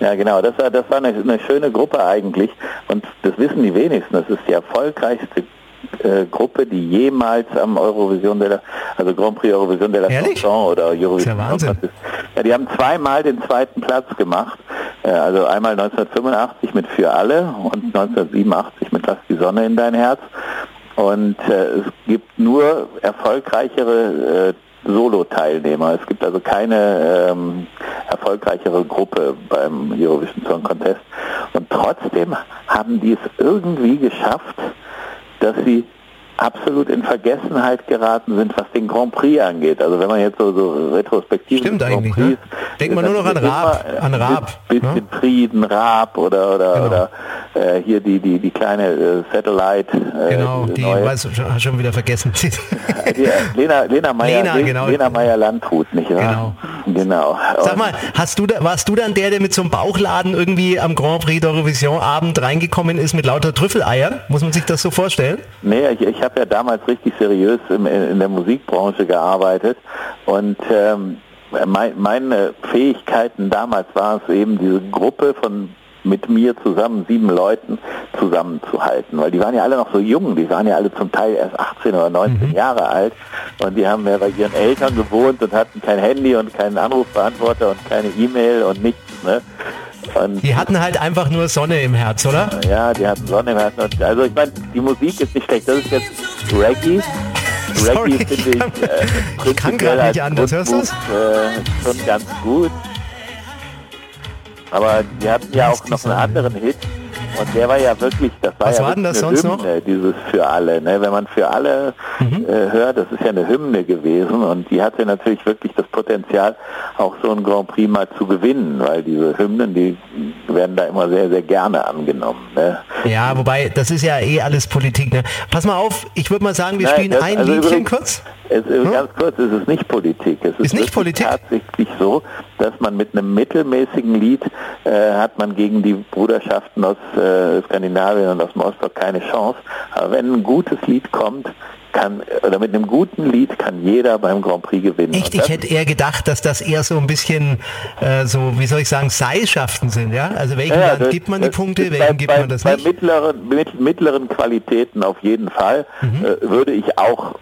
Ja, genau. Das war, das war eine, eine, schöne Gruppe eigentlich. Und das wissen die wenigsten. Das ist die erfolgreichste äh, Gruppe, die jemals am Eurovision de la, also Grand Prix Eurovision de la Chanson oder Eurovision. Das ist ja, ja, die haben zweimal den zweiten Platz gemacht. Äh, also einmal 1985 mit Für alle und 1987 mit Lass die Sonne in dein Herz. Und äh, es gibt nur erfolgreichere äh, Solo-Teilnehmer. Es gibt also keine ähm, erfolgreichere Gruppe beim Eurovision Song Contest. Und trotzdem haben die es irgendwie geschafft, dass sie absolut in Vergessenheit geraten sind, was den Grand Prix angeht. Also wenn man jetzt so, so retrospektiv Stimmt eigentlich, ne? Denkt man nur noch an Raab, an Raab. Bisschen ne? Frieden, Raab oder oder genau. oder äh, hier die die die kleine äh, Satellite. Äh, genau, die neue. weiß schon wieder vergessen. die, Lena Lena Meyer Lena, genau. Lena Meyer Landrut, nicht wahr? Genau. Genau. Sag mal, hast du da, warst du dann der, der mit so einem Bauchladen irgendwie am Grand Prix d'Eurovision Abend reingekommen ist mit lauter Trüffeleier? Muss man sich das so vorstellen? Nee, ich, ich habe habe ja damals richtig seriös in, in der Musikbranche gearbeitet und ähm, mein, meine Fähigkeiten damals war es eben, diese Gruppe von mit mir zusammen, sieben Leuten zusammenzuhalten, weil die waren ja alle noch so jung, die waren ja alle zum Teil erst 18 oder 19 mhm. Jahre alt und die haben ja bei ihren Eltern gewohnt und hatten kein Handy und keinen Anrufbeantworter und keine E-Mail und nichts. Ne? Und die hatten halt einfach nur Sonne im Herz, oder? Ja, die hatten Sonne im Herz. Also ich meine, die Musik ist nicht schlecht. Das ist jetzt Reggae. Reggae finde ich, äh, ich kann gerade nicht anders. Hörst du das? Äh, schon ganz gut. Aber die hatten ja auch noch einen anderen Hit. Und der war ja wirklich, das war Was ja war denn das sonst Hymne, noch? dieses für alle. Ne? Wenn man für alle mhm. äh, hört, das ist ja eine Hymne gewesen und die hatte natürlich wirklich das Potenzial, auch so ein Grand Prix mal zu gewinnen, weil diese Hymnen, die werden da immer sehr, sehr gerne angenommen. Ne? Ja, wobei, das ist ja eh alles Politik. Ne? Pass mal auf, ich würde mal sagen, wir Nein, spielen das, ein also Liedchen übrigens, kurz. Es, hm? Ganz kurz, es ist nicht Politik. Es ist, ist nicht Politik? tatsächlich so, dass man mit einem mittelmäßigen Lied äh, hat man gegen die Bruderschaften aus äh, Skandinavien und aus dem Ostblock keine Chance. Aber wenn ein gutes Lied kommt, kann, oder mit einem guten Lied kann jeder beim Grand Prix gewinnen. Echt? Ich hätte eher gedacht, dass das eher so ein bisschen äh, so, wie soll ich sagen, Seilschaften sind, ja? Also welchen ja, Land gibt man die Punkte, welchen gibt bei, man das nicht? Bei mittleren, mit, mittleren Qualitäten auf jeden Fall mhm. äh, würde ich auch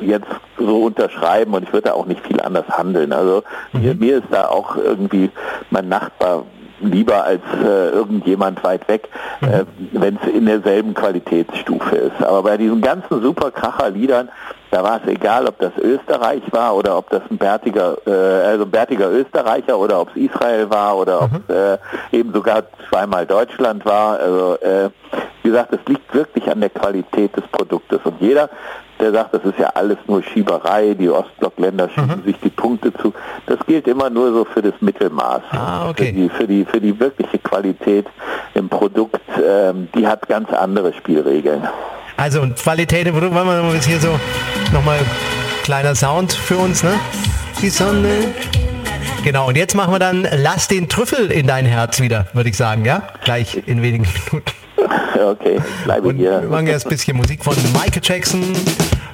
jetzt so unterschreiben und ich würde auch nicht viel anders handeln. Also mhm. mir, mir ist da auch irgendwie mein Nachbar lieber als äh, irgendjemand weit weg, mhm. äh, wenn es in derselben Qualitätsstufe ist. Aber bei diesen ganzen super Kracher-Liedern, da war es egal, ob das Österreich war oder ob das ein bärtiger, äh, also ein bärtiger Österreicher oder ob es Israel war oder ob es mhm. äh, eben sogar zweimal Deutschland war. Also äh, wie gesagt, es liegt wirklich an der Qualität des Produktes. Und jeder, der sagt, das ist ja alles nur Schieberei, die Ostblockländer schieben mhm. sich die Punkte zu. Das gilt immer nur so für das Mittelmaß. Ah, okay. für, die, für, die, für die wirkliche Qualität im Produkt, ähm, die hat ganz andere Spielregeln. Also und Qualität im Produkt, wollen wir jetzt hier so nochmal kleiner Sound für uns, ne? Die Sonne. Genau, und jetzt machen wir dann Lass den Trüffel in dein Herz wieder, würde ich sagen, ja? Gleich in wenigen Minuten. Okay, ich bleibe und hier. Wir machen jetzt ein bisschen Musik von Michael Jackson,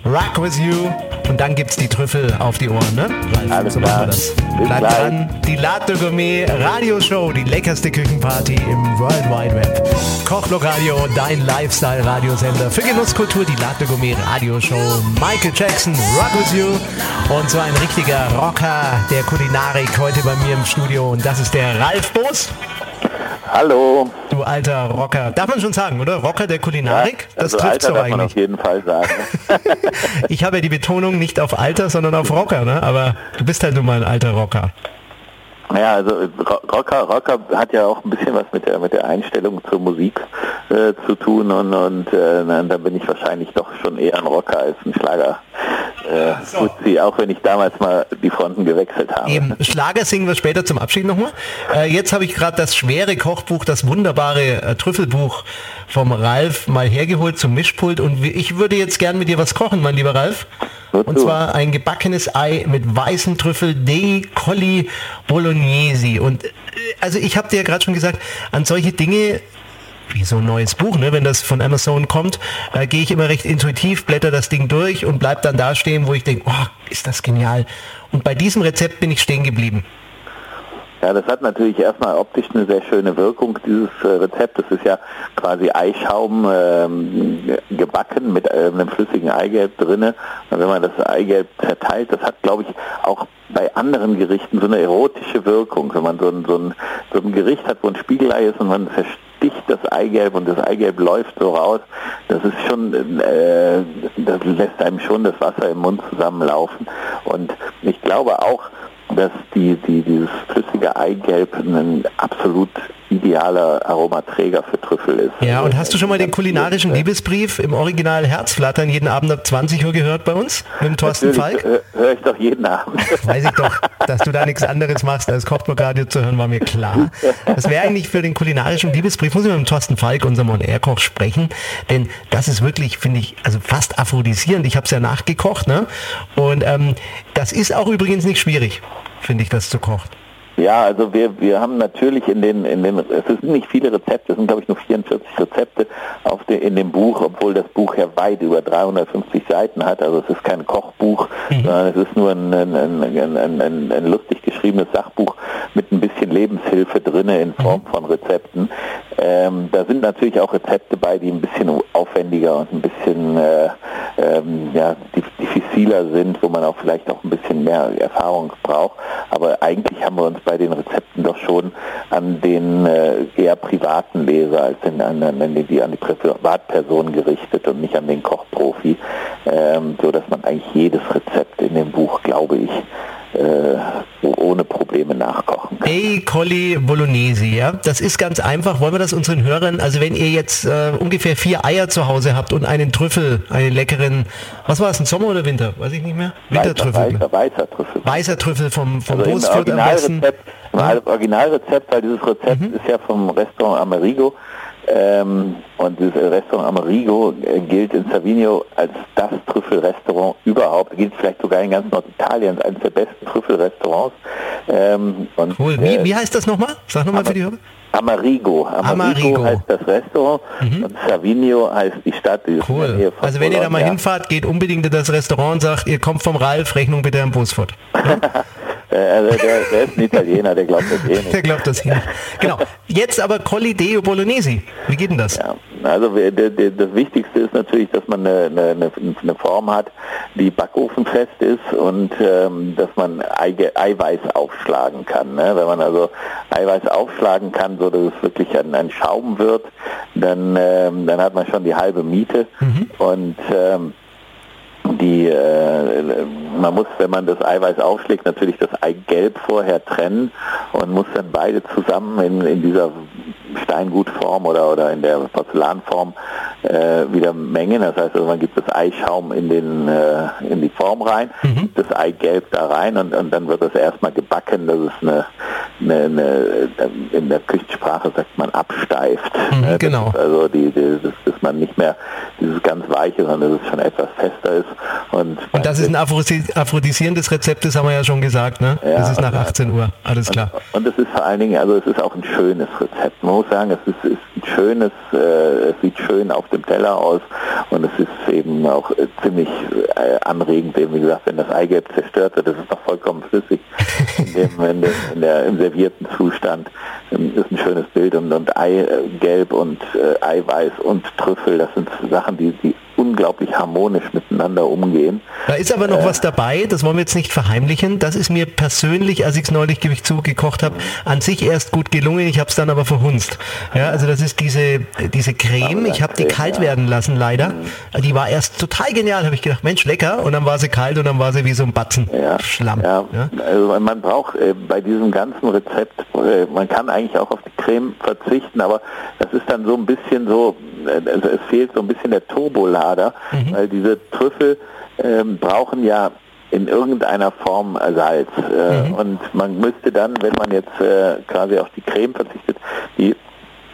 Rock With You und dann gibt es die Trüffel auf die Ohren, ne? Alles so klar. Bis Bleibt dran, die Latte Gourmet Radioshow, die leckerste Küchenparty im World Wide Web. Kochblock Radio, dein Lifestyle-Radiosender für Genusskultur, die Latte Gourmet Radioshow. Michael Jackson, Rock With You und so ein richtiger Rocker der Kulinarik heute bei mir im Studio und das ist der Ralf Boos. Hallo. Du alter Rocker. Darf man schon sagen, oder? Rocker der Kulinarik? Ja, also das trifft so eigentlich. Man auf jeden Fall sagen. ich habe ja die Betonung nicht auf Alter, sondern auf Rocker, ne? Aber du bist halt nun mal ein alter Rocker. Ja, also Rocker, Rocker hat ja auch ein bisschen was mit der mit der Einstellung zur Musik äh, zu tun und, und äh, da bin ich wahrscheinlich doch schon eher ein Rocker als ein Schlager. Äh, so. Fuzzi, auch wenn ich damals mal die Fronten gewechselt habe. Eben, Schlager singen wir später zum Abschied nochmal. Äh, jetzt habe ich gerade das schwere Kochbuch, das wunderbare äh, Trüffelbuch vom Ralf mal hergeholt zum Mischpult und ich würde jetzt gern mit dir was kochen, mein lieber Ralf. Und zwar ein gebackenes Ei mit weißen Trüffel De Colli Bolognese. Und äh, also ich habe dir ja gerade schon gesagt, an solche Dinge wie so ein neues Buch, ne? wenn das von Amazon kommt, äh, gehe ich immer recht intuitiv, blätter das Ding durch und bleib dann da stehen, wo ich denke, oh, ist das genial. Und bei diesem Rezept bin ich stehen geblieben. Ja, das hat natürlich erstmal optisch eine sehr schöne Wirkung, dieses äh, Rezept. Das ist ja quasi Eischaum ähm, gebacken mit äh, einem flüssigen Eigelb drinne. Und wenn man das Eigelb zerteilt, das hat, glaube ich, auch bei anderen Gerichten so eine erotische Wirkung. Wenn man so ein, so ein, so ein Gericht hat, wo ein Spiegelei ist und man sticht das Eigelb und das Eigelb läuft so raus. Das ist schon, äh, das lässt einem schon das Wasser im Mund zusammenlaufen. Und ich glaube auch, dass die, die, dieses flüssige Eigelb ein absolut idealer Aromaträger für Trüffel ist. Ja, und hast du schon mal den kulinarischen Liebesbrief im Original Herzflattern jeden Abend ab 20 Uhr gehört bei uns mit dem Thorsten Falk? Höre hör ich doch jeden Abend. Weiß ich doch, dass du da nichts anderes machst, als Kochblogradio zu hören, war mir klar. Das wäre eigentlich für den kulinarischen Liebesbrief, muss ich mit dem Thorsten Falk, unserem On-Air-Koch, sprechen, denn das ist wirklich, finde ich, also fast aphrodisierend. Ich habe es ja nachgekocht, ne? Und ähm, das ist auch übrigens nicht schwierig, finde ich, das zu kochen. Ja, also wir, wir haben natürlich in den, in den, es sind nicht viele Rezepte, es sind glaube ich nur 44 Rezepte auf de, in dem Buch, obwohl das Buch ja weit über 350 Seiten hat. Also es ist kein Kochbuch, mhm. sondern es ist nur ein, ein, ein, ein, lustig geschriebenes Sachbuch mit ein bisschen Lebenshilfe drinne in Form mhm. von Rezepten. Ähm, da sind natürlich auch Rezepte bei, die ein bisschen aufwendiger und ein bisschen äh, ähm, ja, diffiziler sind, wo man auch vielleicht auch ein bisschen mehr Erfahrung braucht. Aber eigentlich haben wir uns bei den Rezepten doch schon an den äh, eher privaten Leser als in, an, an, die, an die Privatperson gerichtet und nicht an den Kochprofi, ähm, so dass man eigentlich jedes Rezept in dem Buch, glaube ich, äh, ohne Probleme nachkochen kann. Hey, Colli Bolognese, ja, das ist ganz einfach. Wollen wir das unseren Hörern, also wenn ihr jetzt äh, ungefähr vier Eier zu Hause habt und einen Trüffel, einen leckeren, was war es, ein Sommer oder Winter? Weiß ich nicht mehr. Wintertrüffel. Weißer, weißer Trüffel. Weißer Trüffel vom, vom also Bootsfurt am besten. Im Originalrezept, weil dieses Rezept mhm. ist ja vom Restaurant Amerigo ähm, und dieses Restaurant Amerigo äh, gilt in Savigno als das Trüffelrestaurant überhaupt. Gilt vielleicht sogar in ganz Norditalien als eines der besten Trüffelrestaurants. Ähm, und, cool. Wie, äh, wie heißt das nochmal? Sag nochmal für die Hörer. Amarigo. Amarigo. Amarigo heißt das Restaurant mhm. und Savigno heißt die Stadt. Die cool. Also wenn ihr da mal hinfahrt, geht unbedingt in das Restaurant und sagt, ihr kommt vom Ralf, Rechnung bitte am Busfurt. Ja? Äh, also der, der, ist ein Italiener, der glaubt das eh nicht. Der glaubt das eh nicht. Genau. Jetzt aber Colli Deo Bolognese. Wie geht denn das? Ja, also das Wichtigste ist natürlich, dass man eine, eine, eine Form hat, die backofenfest ist und ähm, dass man Eiweiß aufschlagen kann. Ne? Wenn man also Eiweiß aufschlagen kann, so dass es wirklich ein, ein Schaum wird, dann, ähm, dann hat man schon die halbe Miete. Mhm. Und ähm, die äh, man muss, wenn man das Eiweiß aufschlägt, natürlich das Eigelb vorher trennen und muss dann beide zusammen in, in dieser Steingutform oder, oder in der Porzellanform äh, wieder mengen. Das heißt, also man gibt das Eischaum in, den, äh, in die Form rein, mhm. das Eigelb da rein und, und dann wird das erstmal gebacken. Das ist eine, eine, eine in der Küchensprache sagt man absteift. Mhm, genau. also die, die, das, dass man nicht mehr dieses ganz weiche, sondern dass es schon etwas fester ist. Und, und das ist ein aphrodisierendes Rezept, das haben wir ja schon gesagt, ne? Ja, das ist nach 18 Uhr, alles klar. Und es ist vor allen Dingen, also es ist auch ein schönes Rezept. Man muss sagen, es ist, ist ein schönes, äh, es sieht schön auf dem Teller aus und es ist eben auch äh, ziemlich äh, anregend, eben wie gesagt, wenn das Eigelb zerstört wird, das ist noch vollkommen flüssig in dem, in dem, in der, im servierten Zustand. Ähm, ist ein schönes Bild und, und Eigelb und äh, Eiweiß und Trüffel, das sind Sachen, die, die unglaublich harmonisch miteinander umgehen. Da ist aber noch äh, was dabei, das wollen wir jetzt nicht verheimlichen. Das ist mir persönlich, als ich es neulich ich zugekocht habe, an sich erst gut gelungen. Ich habe es dann aber verhunzt. Ja, also das ist diese, diese Creme. Ich habe die kalt werden lassen, leider. Mhm. Die war erst total genial. Habe ich gedacht, Mensch, lecker. Und dann war sie kalt und dann war sie wie so ein Batzen ja, Schlamm. Ja. Also man braucht äh, bei diesem ganzen Rezept, äh, man kann eigentlich auch auf die Creme verzichten, aber das ist dann so ein bisschen so, also es fehlt so ein bisschen der Turbolader, mhm. weil diese Trüffel ähm, brauchen ja in irgendeiner Form Salz. Äh, mhm. Und man müsste dann, wenn man jetzt äh, quasi auf die Creme verzichtet, die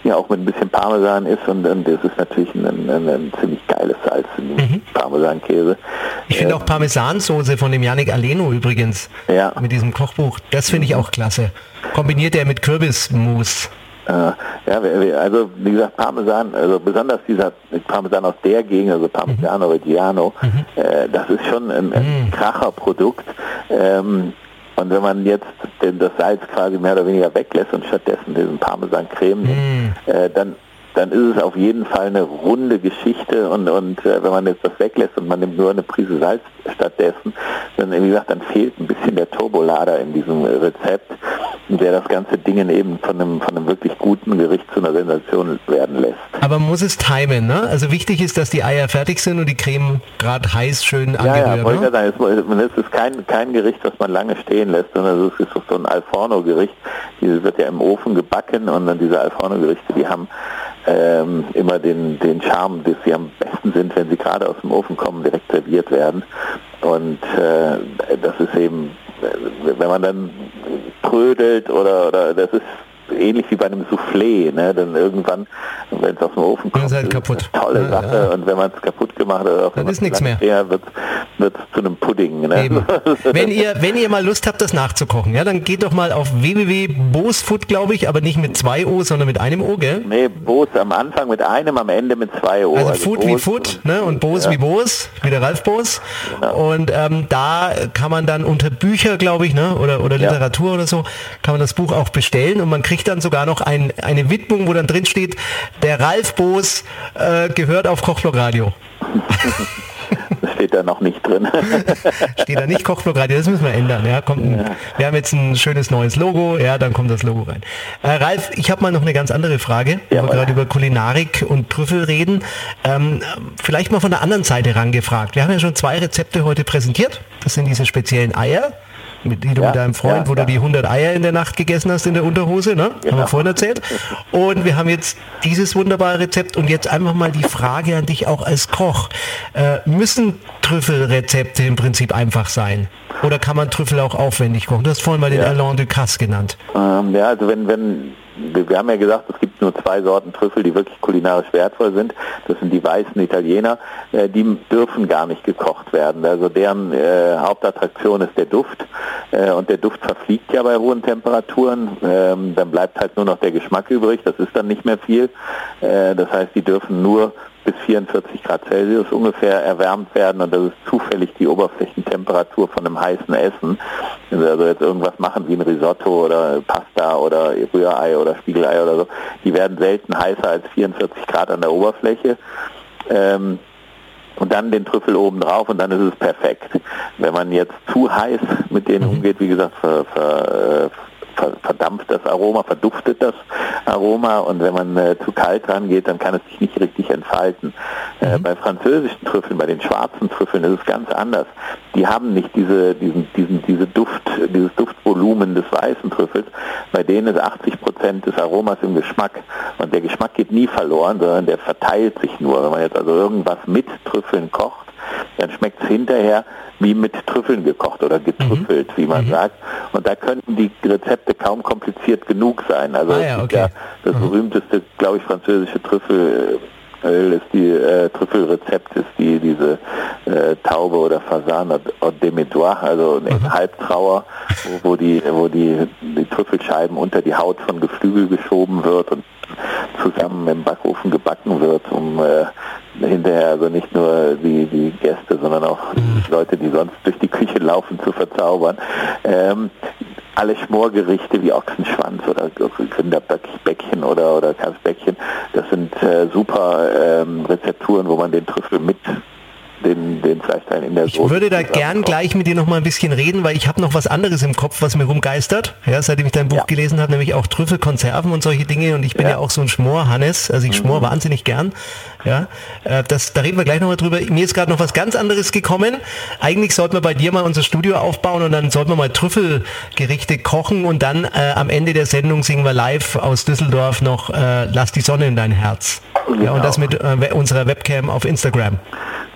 ja auch mit ein bisschen Parmesan ist und, und das ist natürlich ein, ein, ein ziemlich geiles Salz, mhm. Parmesankäse. Ich finde äh, auch Parmesansoße von dem Yannick Aleno übrigens ja. mit diesem Kochbuch, das finde ich auch klasse. Kombiniert er mit Kürbismus. Äh, ja, also wie gesagt, Parmesan, also besonders dieser Parmesan aus der Gegend, also Parmigiano mhm. Reggiano, mhm. äh, das ist schon ein, ein mhm. Kracherprodukt. Ähm, und wenn man jetzt den, das Salz quasi mehr oder weniger weglässt und stattdessen diesen Parmesan-Creme nimmt, mm. äh, dann dann ist es auf jeden Fall eine runde Geschichte und, und äh, wenn man jetzt das weglässt und man nimmt nur eine Prise Salz stattdessen, dann wie gesagt, dann fehlt ein bisschen der Turbolader in diesem Rezept der das ganze Ding eben von einem, von einem wirklich guten Gericht zu einer Sensation werden lässt. Aber muss es timen, ne? Also wichtig ist, dass die Eier fertig sind und die Creme gerade heiß schön Ja, angerührt. ja, wollte ne? ich sagen, es es ist kein, kein Gericht, das man lange stehen lässt, sondern es ist so ein Alforno-Gericht. Dieses wird ja im Ofen gebacken und dann diese Alforno-Gerichte, die haben ähm, immer den, den Charme, dass sie am besten sind, wenn sie gerade aus dem Ofen kommen, direkt serviert werden. Und äh, das ist eben, äh, wenn man dann trödelt oder, oder das ist ähnlich wie bei einem Soufflé, ne? Dann irgendwann, wenn es aus dem Ofen kommt, ist halt es kaputt. eine tolle Ja, Sache ja. und wenn man es kaputt gemacht Dann wenn ist nichts mehr. wird wird zu einem Pudding. Ne? Wenn ihr, wenn ihr mal Lust habt, das nachzukochen, ja, dann geht doch mal auf www.bosfood, glaube ich, aber nicht mit zwei O, sondern mit einem O, gell? Nee, Bos am Anfang mit einem, am Ende mit zwei O. Also Food wie Bos Food ne? und Bos ja. wie Bos, wie der Ralf Bos. Und ähm, da kann man dann unter Bücher, glaube ich, ne? oder, oder Ja. Literatur oder so, kann man das Buch auch bestellen und man kriegt dann sogar noch ein, eine Widmung, wo dann drin steht, der Ralf Bos äh, gehört auf Kochblog Radio. Das steht da noch nicht drin. Steht da nicht Kochblog Radio, das müssen wir ändern. Ja, kommt ein, Wir haben jetzt ein schönes neues Logo, ja, dann kommt das Logo rein. Äh, Ralf, ich habe mal noch eine ganz andere Frage, wo wir gerade über Kulinarik und Trüffel reden. Ähm, vielleicht mal von der anderen Seite rangefragt. Wir haben ja schon zwei Rezepte heute präsentiert. Das sind diese speziellen Eier. Mit, die du Ja, mit deinem Freund, ja, wo du ja. die 100 Eier in der Nacht gegessen hast in der Unterhose, ne? Haben wir Genau. vorhin erzählt. Und wir haben jetzt dieses wunderbare Rezept und jetzt einfach mal die Frage an dich auch als Koch. Äh, müssen Trüffelrezepte im Prinzip einfach sein? Oder kann man Trüffel auch aufwendig kochen? Du hast vorhin mal den. Alain Ducasse genannt. ähm, ja, also wenn, wenn, wir haben ja gesagt, es gibt nur zwei Sorten Trüffel, die wirklich kulinarisch wertvoll sind. Das sind die weißen Italiener. Äh, die dürfen gar nicht gekocht werden. Also deren äh, Hauptattraktion ist der Duft. Äh, und der Duft verfliegt ja bei hohen Temperaturen. Ähm, dann bleibt halt nur noch der Geschmack übrig. Das ist dann nicht mehr viel. Äh, das heißt, die dürfen nur bis 44 Grad Celsius ungefähr erwärmt werden und das ist zufällig die Oberflächentemperatur von einem heißen Essen. Wenn Sie also jetzt irgendwas machen wie ein Risotto oder Pasta oder Rührei oder Spiegelei oder so, die werden selten heißer als 44 Grad an der Oberfläche. Ähm, und dann den Trüffel oben drauf und dann ist es perfekt. Wenn man jetzt zu heiß mit denen umgeht, wie gesagt, ver, ver, äh, ver, verdampft das Aroma, verduftet das Aroma und wenn man äh, zu kalt rangeht, dann kann es sich nicht richtig entfalten. Äh, bei französischen Trüffeln, bei den schwarzen Trüffeln ist es ganz anders. Die haben nicht diese, diesen, diesen, diese Duft, dieses Duftvolumen des weißen Trüffels. Bei denen ist 80 Prozent des Aromas im Geschmack und der Geschmack geht nie verloren, sondern der verteilt sich nur. Wenn man jetzt also irgendwas mit Trüffeln kocht, dann schmeckt es hinterher wie mit Trüffeln gekocht oder getrüffelt, wie man sagt. Und da könnten die Rezepte kaum kompliziert genug sein. Also Ah ja, okay. das berühmteste, glaube ich, französische Trüffel. Öl ist die äh, Trüffelrezept ist die diese äh, Taube oder Fasan au Demedoir, also eine Halbtrauer, wo, wo die wo die, die Trüffelscheiben unter die Haut von Geflügel geschoben wird und zusammen im Backofen gebacken wird, um äh, hinterher also nicht nur die, die Gäste, sondern auch die Leute, die sonst durch die Küche laufen, zu verzaubern. Ähm, alle Schmorgerichte wie Ochsenschwanz oder Rinderbäckchen oder, oder Kalbsbäckchen, das sind äh, super ähm, Rezepturen, wo man den Trüffel mit den, den Fleischteilen in der Ich Soße würde da gern gleich mit dir noch mal ein bisschen reden, weil ich habe noch was anderes im Kopf, was mir rumgeistert, ja, seitdem ich dein Buch Ja. gelesen habe, nämlich auch Trüffelkonserven und solche Dinge und ich bin ja, Ja. auch so ein Schmor-Hannes, also ich schmor wahnsinnig gern, ja, äh, das, da reden wir gleich noch mal drüber. Mir ist gerade noch was ganz anderes gekommen. Eigentlich sollten wir bei dir mal unser Studio aufbauen und dann sollten wir mal Trüffelgerichte kochen und dann äh, am Ende der Sendung singen wir live aus Düsseldorf noch äh, Lass die Sonne in dein Herz. Ja, Genau. und das mit äh, unserer Webcam auf Instagram.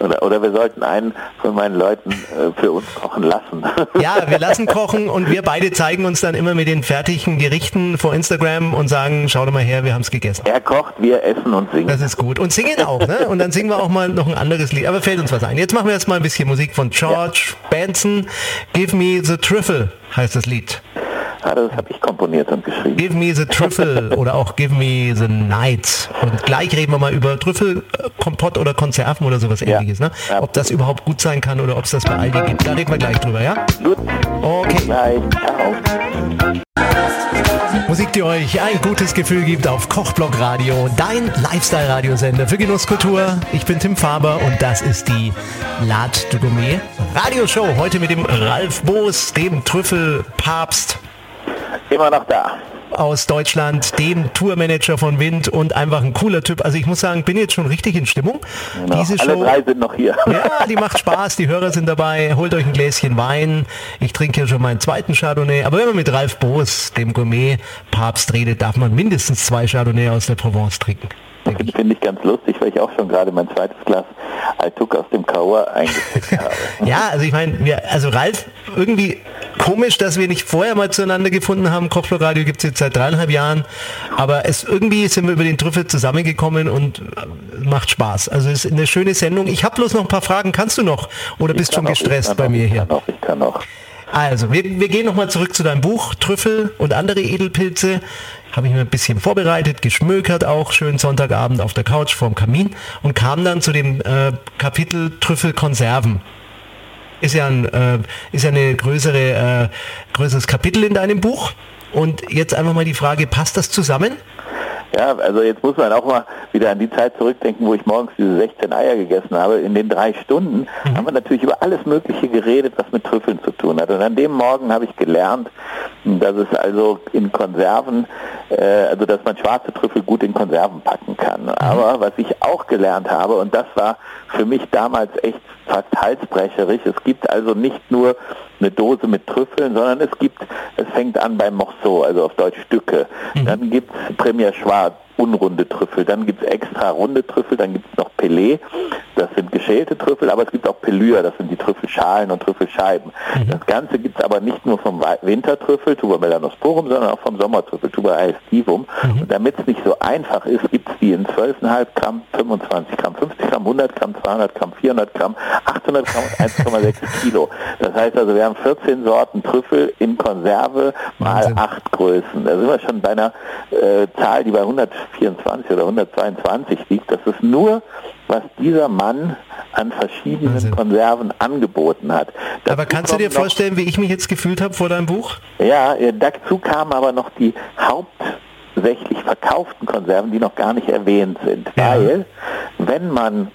Oder, oder wir sollten einen von meinen Leuten äh, für uns kochen lassen. Ja, wir lassen kochen und wir beide zeigen uns dann immer mit den fertigen Gerichten vor Instagram und sagen, schau doch mal her, wir haben es gegessen. er kocht, wir essen und singen. Das ist gut. Und singen auch, ne? Und dann singen wir auch mal noch ein anderes Lied. Aber fällt uns was ein. Jetzt machen wir erst mal ein bisschen Musik von George Benson. Give me the trüffle heißt das Lied. Ah, das habe ich komponiert und geschrieben. Give me the trüffle oder auch Give me the night. Und gleich reden wir mal über Trüffelkompott oder Konserven oder sowas Ja. ähnliches, ne? Ja. Ob das überhaupt gut sein kann oder ob es das bei Aldi gibt. Da reden wir gleich drüber, ja? Gut, Okay. Ciao. Musik, die euch ein gutes Gefühl gibt auf Kochblock Radio, dein Lifestyle-Radiosender für Genusskultur. Ich bin Tim Faber und das ist die Lad du Gourmet Radioshow. Heute mit dem Ralf Boos, dem Trüffelpapst. Immer noch da. Aus Deutschland, dem Tourmanager von Wind und einfach ein cooler Typ. Also ich muss sagen, bin jetzt schon richtig in Stimmung. Genau. Diese Alle Show, drei sind noch hier. Ja, die macht Spaß, die Hörer sind dabei. Holt euch ein Gläschen Wein. Ich trinke ja schon meinen zweiten Chardonnay. Aber wenn man mit Ralf Boos, dem Gourmet-Papst, redet, darf man mindestens zwei Chardonnay aus der Provence trinken. Finde ich ganz lustig, weil ich auch schon gerade mein zweites Glas Altuk aus dem Kaur eingeschickt habe. ja, also ich meine, also Ralf, irgendwie komisch, dass wir nicht vorher mal zueinander gefunden haben. Kochfloradio gibt es jetzt seit dreieinhalb Jahren, aber es irgendwie sind wir über den Trüffel zusammengekommen und äh, macht Spaß. Also es ist eine schöne Sendung. Ich habe bloß noch ein paar Fragen. Kannst du noch oder ich bist schon gestresst bei mir hier? Ich kann noch, ich kann noch. Also, wir, wir gehen nochmal zurück zu deinem Buch, Trüffel und andere Edelpilze. Habe ich mir ein bisschen vorbereitet, geschmökert auch, schön Sonntagabend auf der Couch vorm Kamin und kam dann zu dem äh, Kapitel Trüffelkonserven. Ist ja, ein, äh, ist ja eine größere, äh, größeres Kapitel in deinem Buch. Und jetzt einfach mal die Frage, passt das zusammen? Ja, also jetzt muss man auch mal wieder an die Zeit zurückdenken, wo ich morgens diese 16 Eier gegessen habe. In den drei Stunden mhm. haben wir natürlich über alles Mögliche geredet, was mit Trüffeln zu tun hat. Und an dem Morgen habe ich gelernt, dass es also in Konserven, äh, also dass man schwarze Trüffel gut in Konserven packen kann. Mhm. Aber was ich auch gelernt habe, und das war für mich damals echt fast halsbrecherisch, es gibt also nicht nur eine Dose mit Trüffeln, sondern es gibt, es fängt an beim Morceau, also auf Deutsch Stücke. Mhm. Dann gibt es Premier Schwarz, unrunde Trüffel. Dann gibt es extra runde Trüffel, dann gibt es noch Pelé, das sind geschälte Trüffel, aber es gibt auch Pelure, das sind die Trüffelschalen und Trüffelscheiben. Mhm. Das Ganze gibt es aber nicht nur vom Wintertrüffel, Tuba melanosporum, sondern auch vom Sommertrüffel, Tuba aestivum. Mhm. Und damit es nicht so einfach ist, gibt es die in 12,5 Gramm, 25 Gramm, 50 Gramm, 100 Gramm, 200 Gramm, 400 Gramm, 800 Gramm und 1,6 Kilo. Das heißt also, wir haben 14 Sorten Trüffel in Konserve mal Wahnsinn. 8 Größen. Da sind wir schon bei einer äh, Zahl, die bei 100 124 oder 122 liegt. Das ist nur, was dieser Mann an verschiedenen Wahnsinn. Konserven angeboten hat. Dazu aber kannst du dir vorstellen, wie ich mich jetzt gefühlt habe vor deinem Buch? Ja, dazu kamen aber noch die hauptsächlich verkauften Konserven, die noch gar nicht erwähnt sind. Ja. Weil, wenn man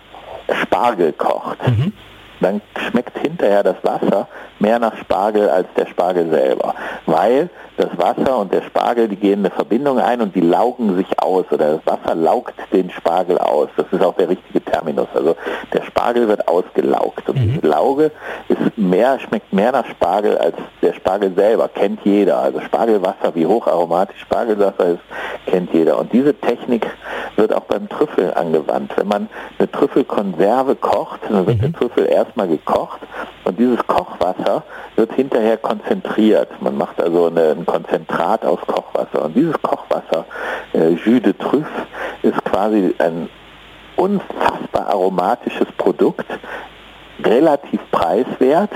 Spargel kocht, mhm dann schmeckt hinterher das Wasser mehr nach Spargel als der Spargel selber. Weil das Wasser und der Spargel, die gehen eine Verbindung ein und die laugen sich aus oder das Wasser laugt den Spargel aus. Das ist auch der richtige Terminus. Also der Spargel wird ausgelaugt und mhm. diese Lauge ist mehr, schmeckt mehr nach Spargel als der Spargel selber. Kennt jeder. Also Spargelwasser, wie hocharomatisch Spargelwasser ist, kennt jeder. Und diese Technik wird auch beim Trüffel angewandt. Wenn man eine Trüffelkonserve kocht, dann wird mhm. der Trüffel erstmal gekocht und dieses Kochwasser wird hinterher konzentriert. Man macht also eine, Konzentrat aus Kochwasser. Und dieses Kochwasser, äh, Jus de Trüff, ist quasi ein unfassbar aromatisches Produkt, relativ preiswert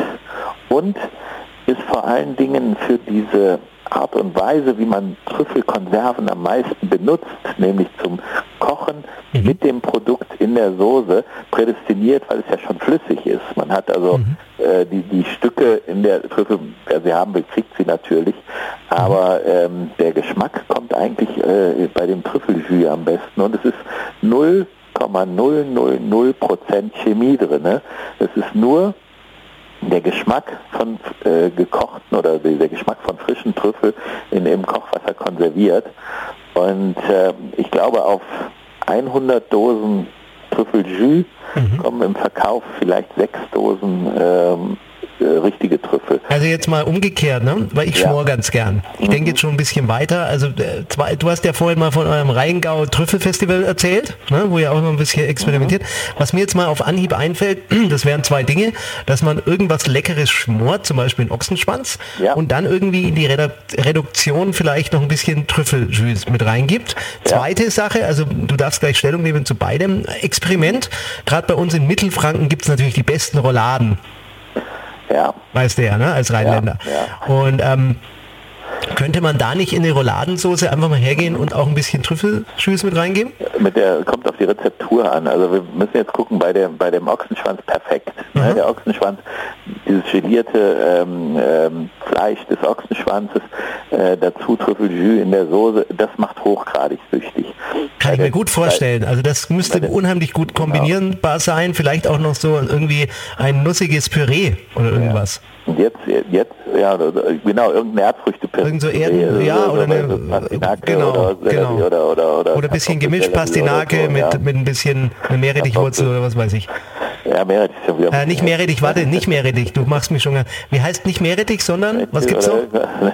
und ist vor allen Dingen für diese Art und Weise, wie man Trüffelkonserven am meisten benutzt, nämlich zum Kochen mhm. mit dem Produkt in der Soße, prädestiniert, weil es ja schon flüssig ist. Man hat also mhm. äh, die, die Stücke in der Trüffel, wer sie haben will, kriegt sie natürlich, aber ähm, der Geschmack kommt eigentlich äh, bei dem Trüffeljus am besten und es ist 0,000% Chemie drin. Ne? Es ist nur der Geschmack von äh, gekochten oder der Geschmack von frischen Trüffel in im Kochwasser konserviert. Und äh, ich glaube, auf 100 Dosen Trüffeljus mhm. kommen im Verkauf vielleicht sechs Dosen ähm, äh, richtige Trüffel. Also jetzt mal umgekehrt, ne? weil ich ja. schmor ganz gern. Ich mhm. denke jetzt schon ein bisschen weiter. Also äh, zwei, du hast ja vorhin mal von eurem Rheingau Trüffelfestival erzählt, ne? wo ihr auch noch ein bisschen experimentiert. Mhm. Was mir jetzt mal auf Anhieb einfällt, das wären zwei Dinge, dass man irgendwas Leckeres schmort, zum Beispiel einen Ochsenschwanz, ja. und dann irgendwie in die Reduktion vielleicht noch ein bisschen Trüffeljus mit reingibt. Zweite ja. Sache, also du darfst gleich Stellung nehmen zu beidem Experiment. Gerade bei uns in Mittelfranken gibt es natürlich die besten Rolladen. Ja. Weiß der, ne? Als Rheinländer. Ja, ja. Und ähm, könnte man da nicht in die Rouladensoße einfach mal hergehen und auch ein bisschen Trüffelschüss mit reingeben? Mit der kommt auf die Rezeptur an. Also wir müssen jetzt gucken bei dem bei dem Ochsenschwanz perfekt. Ne? Mhm. Der Ochsenschwanz dieses gelierte ähm, ähm, Fleisch des Ochsenschwanzes, äh, dazu Trüffeljus in der Soße, das macht hochgradig süchtig. Kann ich mir gut vorstellen. Also das müsste unheimlich gut kombinierbar sein. Vielleicht auch noch so irgendwie ein nussiges Püree oder irgendwas. Und jetzt, jetzt, ja, genau, irgendeine Erdfrüchtepüree. Irgend so Erden, ja, oder eine, Pastinake genau, oder, genau. oder, oder, oder, Oder ein bisschen gemischt Pastinake oder so, mit, ja. mit ein bisschen eine Meerrettichwurzel oder was weiß ich. Ja, Meerrettich wieder. Äh, nicht Meerrettich, warte, nicht Meerrettich. Du machst mich schon. Wie heißt nicht Meerrettich, sondern was gibt's noch?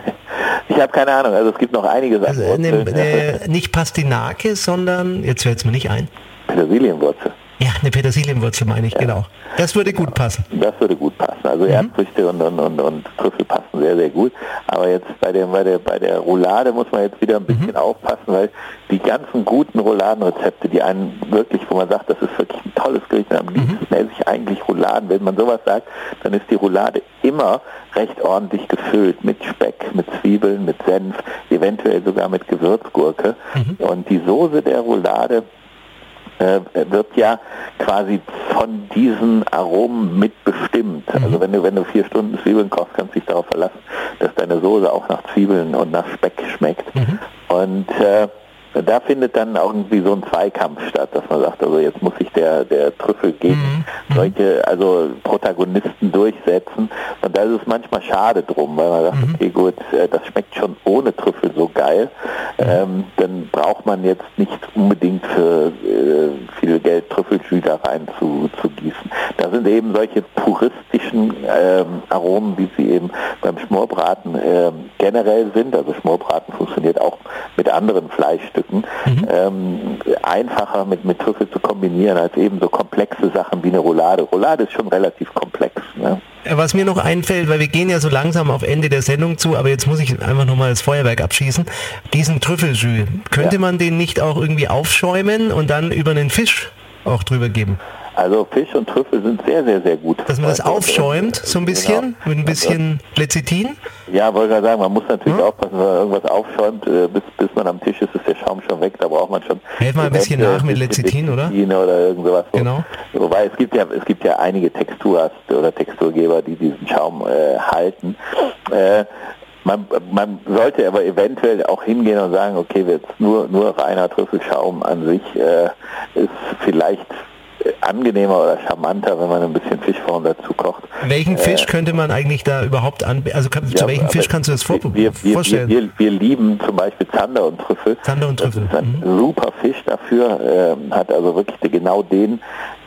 Ich habe keine Ahnung, also es gibt noch einige Sachen. Also, eine, eine, nicht Pastinake, sondern jetzt fällt es mir nicht ein. Petersilienwurzel. Ja, eine Petersilienwurzel meine ich, genau. Das würde gut passen. Das würde gut passen. Mhm. Also Erdfrüchte und, und, und, und Trüffel passen sehr, sehr gut. Aber jetzt bei der, bei der, bei der Roulade muss man jetzt wieder ein bisschen Mhm. aufpassen, weil die ganzen guten Rouladenrezepte, die einen wirklich, wo man sagt, das ist wirklich ein tolles Gericht, am Mhm. liebsten esse ich eigentlich Rouladen. Wenn man sowas sagt, dann ist die Roulade immer recht ordentlich gefüllt mit Speck, mit Zwiebeln, mit Senf, eventuell sogar mit Gewürzgurke. Mhm. Und die Soße der Roulade äh, wird ja quasi von diesen Aromen mitbestimmt. Also wenn du, wenn du vier Stunden Zwiebeln kochst, kannst du dich darauf verlassen, dass deine Soße auch nach Zwiebeln und nach Speck schmeckt. Und äh, da findet dann irgendwie so ein Zweikampf statt, dass man sagt, also jetzt muss sich der, der Trüffel gegen solche, also Protagonisten durchsetzen. Und da ist es manchmal schade drum, weil man sagt, okay gut, äh, das schmeckt schon ohne Trüffel so geil. Ähm, dann braucht man jetzt nicht unbedingt für äh, viel Geld Trüffeljus da rein zu, zu gießen. Da sind eben solche puristischen ähm, Aromen, wie sie eben beim Schmorbraten ähm, generell sind. Also Schmorbraten funktioniert auch mit anderen Fleischstücken. Ähm, einfacher mit, mit Trüffel zu kombinieren als eben so komplexe Sachen wie eine Roulade. Roulade ist schon relativ komplex. Ne? Was mir noch einfällt, weil wir gehen ja so langsam auf Ende der Sendung zu, aber jetzt muss ich einfach nochmal das Feuerwerk abschießen. Diesen Trüffeljus, könnte Ja. man den nicht auch irgendwie aufschäumen und dann über einen Fisch auch drüber geben? Also Fisch und Trüffel sind sehr, sehr, sehr gut. Dass man das aufschäumt, so ein bisschen, Genau. mit ein bisschen Lecithin. Ja, wollte gerade sagen, man muss natürlich aufpassen, wenn man irgendwas aufschäumt, äh, bis, bis man am Tisch ist, ist der Schaum schon weg, da braucht man schon... Helf mal ein bisschen nach mit Lecithin, oder? Oder irgend sowas. Genau. Wobei es gibt ja es gibt ja einige Texturas oder Texturgeber, die diesen Schaum äh, halten. Äh, man, man sollte aber eventuell auch hingehen und sagen, okay, jetzt nur, nur reiner Trüffelschaum an sich äh, ist vielleicht angenehmer oder charmanter, wenn man ein bisschen Fisch vorne dazu kocht. Welchen Fisch könnte man eigentlich da überhaupt an... Also kann, zu Ja, welchem aber Fisch kannst du das vor wir, wir, vorstellen? Wir, wir, lieben zum Beispiel Zander und Trüffel. Zander und Trüffel, Mhm. Das ist ein super Fisch dafür, ähm, hat also wirklich genau den,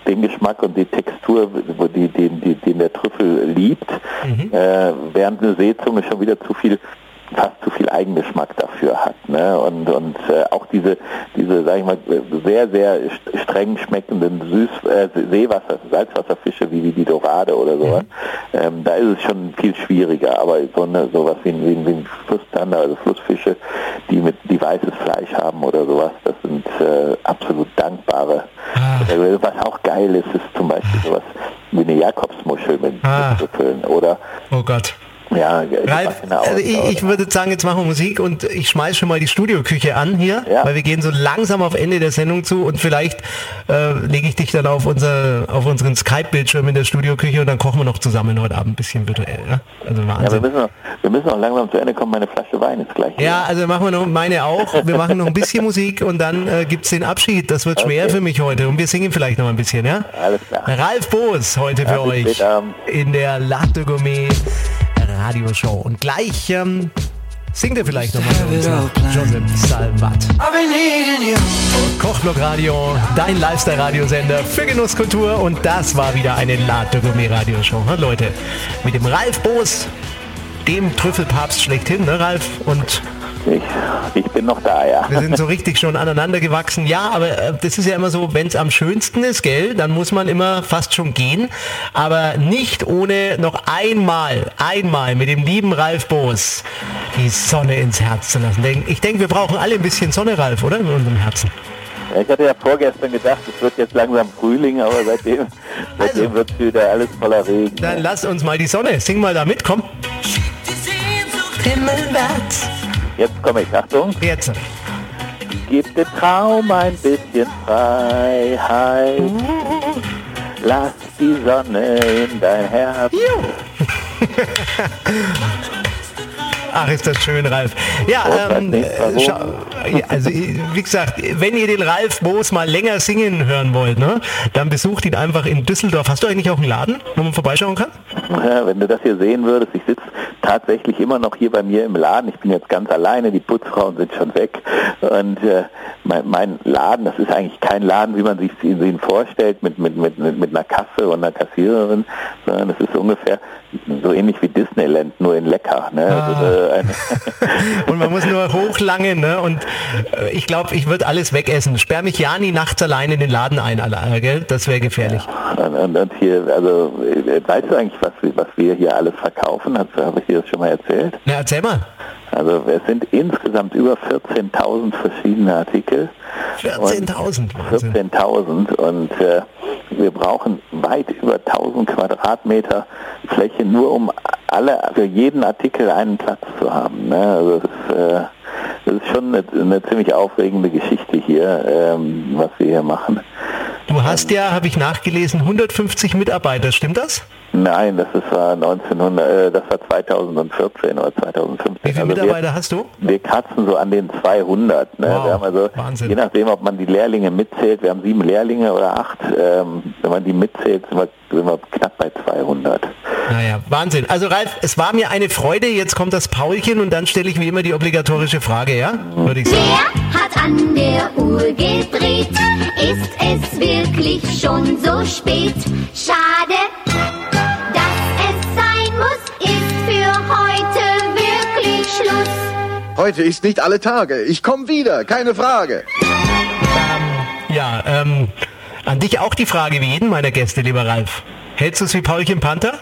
den Geschmack und die Textur, wo die, den, die, den der Trüffel liebt, Mhm. äh, während eine Seezunge schon wieder zu viel fast zu viel Eigengeschmack dafür hat. Ne? Und, und äh, auch diese, diese, sag ich mal, sehr, sehr st- streng schmeckenden Süß, äh, Seewasser, Salzwasserfische wie, wie die Dorade oder sowas, ähm, da ist es schon viel schwieriger. Aber so eine, sowas wie ein, wie wie ein Flusstander, also Flussfische, die mit die weißes Fleisch haben oder sowas, das sind äh, absolut dankbare. Ah. Äh, was auch geil ist, ist zum Beispiel sowas wie eine Jakobsmuschel mit, Ah. mit oder Oh Gott. Ja, Ralf, also ich, ich würde sagen, jetzt machen wir Musik und ich schmeiß schon mal die Studioküche an hier, Ja. weil wir gehen so langsam auf Ende der Sendung zu und vielleicht äh, lege ich dich dann auf unser auf unseren Skype-Bildschirm in der Studioküche und dann kochen wir noch zusammen heute Abend ein bisschen virtuell. Ja? Also Ja, wir Wahnsinn. müssen, noch, wir müssen noch langsam zu Ende kommen. Meine Flasche Wein ist gleich. Ja, also machen wir noch meine auch. Wir machen noch ein bisschen Musik und dann äh, gibt's den Abschied. Das wird schwer Okay. für mich heute und wir singen vielleicht noch ein bisschen, ja? Alles klar. Ralf Boos heute für Ja, euch in der Latte Gourmet Radioshow. Und gleich ähm, singt er vielleicht nochmal für uns nach Joseph Salvat. Kochblock Radio, dein Lifestyle-Radiosender für Genusskultur und das war wieder eine Latte Gourmet Radioshow. Ha, Leute, mit dem Ralf Boos, dem Trüffelpapst schlechthin, ne Ralf? Und Ich, ich bin noch da, ja. wir sind so richtig schon aneinander gewachsen. Ja, aber äh, das ist ja immer so, wenn es am schönsten ist, gell, dann muss man immer fast schon gehen. Aber nicht ohne noch einmal, einmal mit dem lieben Ralf Boos die Sonne ins Herz zu lassen. Ich denke, wir brauchen alle ein bisschen Sonne, Ralf, oder? In unserem Herzen. Ja, Ich hatte ja vorgestern gedacht, es wird jetzt langsam Frühling, aber seitdem, seitdem Also. wird wieder alles voller Regen. Dann lass uns mal die Sonne. Sing mal da mit, komm. Die Sehnsucht himmelwärts. Jetzt komme ich, Achtung. Jetzt. Gib dem Traum ein bisschen Freiheit. Lass die Sonne in dein Herz. Ach, ist das schön, Ralf. Ja, ähm, ja, also wie gesagt, wenn ihr den Ralf Boos mal länger singen hören wollt, ne, dann besucht ihn einfach in Düsseldorf. Hast du eigentlich auch einen Laden, wo man vorbeischauen kann? Ja, wenn du das hier sehen würdest, ich sitze tatsächlich immer noch hier bei mir im Laden. Ich bin jetzt ganz alleine, die Putzfrauen sind schon weg. Und äh, mein, mein Laden, das ist eigentlich kein Laden, wie man sich ihn vorstellt, mit, mit, mit, mit einer Kasse und einer Kassiererin, sondern es ist ungefähr so ähnlich wie Disneyland, nur in lecker. Ne? Also, äh, ein, Und man muss nur hochlangen, ne? Und äh, ich glaube, ich würde alles wegessen. Sperr mich ja nie nachts allein in den Laden ein, Alter, gell? Das wäre gefährlich. und, und, und hier, also äh, weißt du eigentlich, was, wir- was wir hier alles verkaufen? Habe ich dir das schon mal erzählt? Na, erzähl mal. Also es sind insgesamt über 14.000 verschiedene Artikel. 14.000. Wahnsinn. 14.000 und äh, wir brauchen weit über 1000 Quadratmeter Fläche nur um alle für jeden Artikel einen Platz zu haben. Ne? Also das, ist, äh, das ist schon eine, eine ziemlich aufregende Geschichte hier, ähm, was wir hier machen. Du hast ja, habe ich nachgelesen, 150 Mitarbeiter, stimmt das? Nein, das ist, war 1900, äh, das war 2014 oder 2015. Wie viele Also wir- Mitarbeiter hast du? Wir kratzen so an den 200. Ne? Wow, wir haben also, Wahnsinn. je nachdem, ob man die Lehrlinge mitzählt, wir haben sieben Lehrlinge oder acht, ähm, wenn man die mitzählt, sind wir, sind wir knapp bei 200. Naja, Wahnsinn. Also Ralf, es war mir eine Freude. Jetzt kommt das Paulchen und dann stelle ich wie immer die obligatorische Frage, ja? Würde ich sagen. Wer hat an der Uhr gedreht? Ist es wirklich schon so spät? Schade, dass es sein muss, ist für heute wirklich Schluss. Heute ist nicht alle Tage. Ich komme wieder, keine Frage. Ja, ähm, an dich auch die Frage wie jeden meiner Gäste, lieber Ralf. Hältst du es wie Paulchen Panther?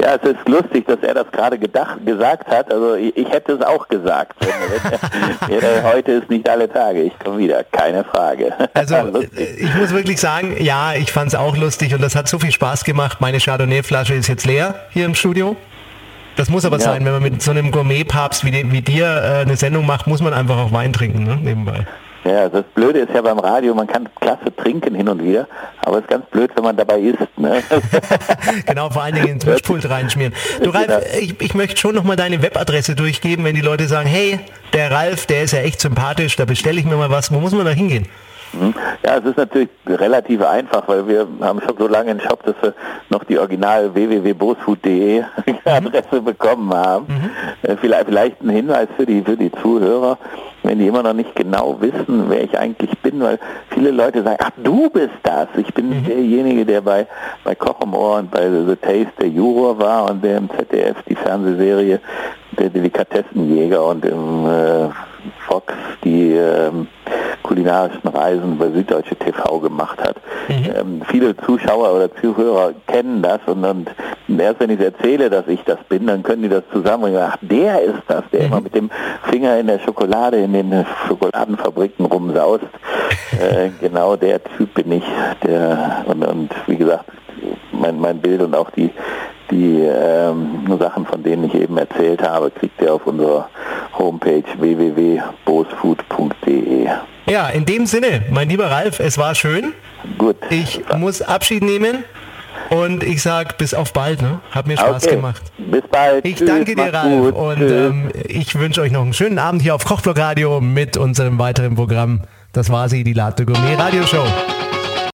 Ja, es ist lustig, dass er das gerade gedacht, gesagt hat. Also ich, ich hätte es auch gesagt. Heute ist nicht alle Tage. Ich komme wieder, keine Frage. Also ich muss wirklich sagen, ja, ich fand es auch lustig und das hat so viel Spaß gemacht. Meine Chardonnay-Flasche ist jetzt leer hier im Studio. Das muss aber Ja. sein, wenn man mit so einem Gourmet-Papst wie, wie dir äh, eine Sendung macht, muss man einfach auch Wein trinken, ne, nebenbei. Ja, das Blöde ist ja beim Radio, man kann klasse trinken hin und wieder, aber es ist ganz blöd, wenn man dabei isst. Ne? genau, vor allen Dingen ins Mischpult reinschmieren. Du Ralf, Genau. ich, ich möchte schon nochmal deine Webadresse durchgeben, wenn die Leute sagen, hey, der Ralf, der ist ja echt sympathisch, da bestelle ich mir mal was. Wo muss man da hingehen? Hm? Ja, es ist natürlich relativ einfach, weil wir haben schon so lange einen Shop, dass wir noch die original www.bosfood.de Adresse bekommen haben. Äh, Vielleicht, vielleicht ein Hinweis für die, für die Zuhörer, wenn die immer noch nicht genau wissen, wer ich eigentlich bin, weil viele Leute sagen, ach du bist das. Ich bin derjenige, der bei, bei Koch im Ohr und bei The Taste der Juror war und der im ZDF die Fernsehserie der Delikatessenjäger und im äh, Fox die ähm, kulinarischen Reisen bei Süddeutsche TV gemacht hat. Ähm, viele Zuschauer oder Zuhörer kennen das und, und erst wenn ich erzähle, dass ich das bin, dann können die das zusammenbringen. Ach, der ist das, der immer mit dem Finger in der Schokolade in den Schokoladenfabriken rumsaust. äh, genau der Typ bin ich. Der und, und wie gesagt, mein, mein Bild und auch die die ähm, Sachen, von denen ich eben erzählt habe, kriegt ihr auf unserer Homepage www.bosfood.de. Ja, in dem Sinne, mein lieber Ralf, es war schön. Gut. Ich muss Abschied nehmen und ich sag bis auf bald. Ne? Hat mir Spaß Okay. gemacht. Bis bald. Ich Tschüss, danke dir, Ralf. gut. Und ähm, ich wünsche euch noch einen schönen Abend hier auf Kochblock Radio mit unserem weiteren Programm. Das war sie, die Latte Gourmet Radioshow.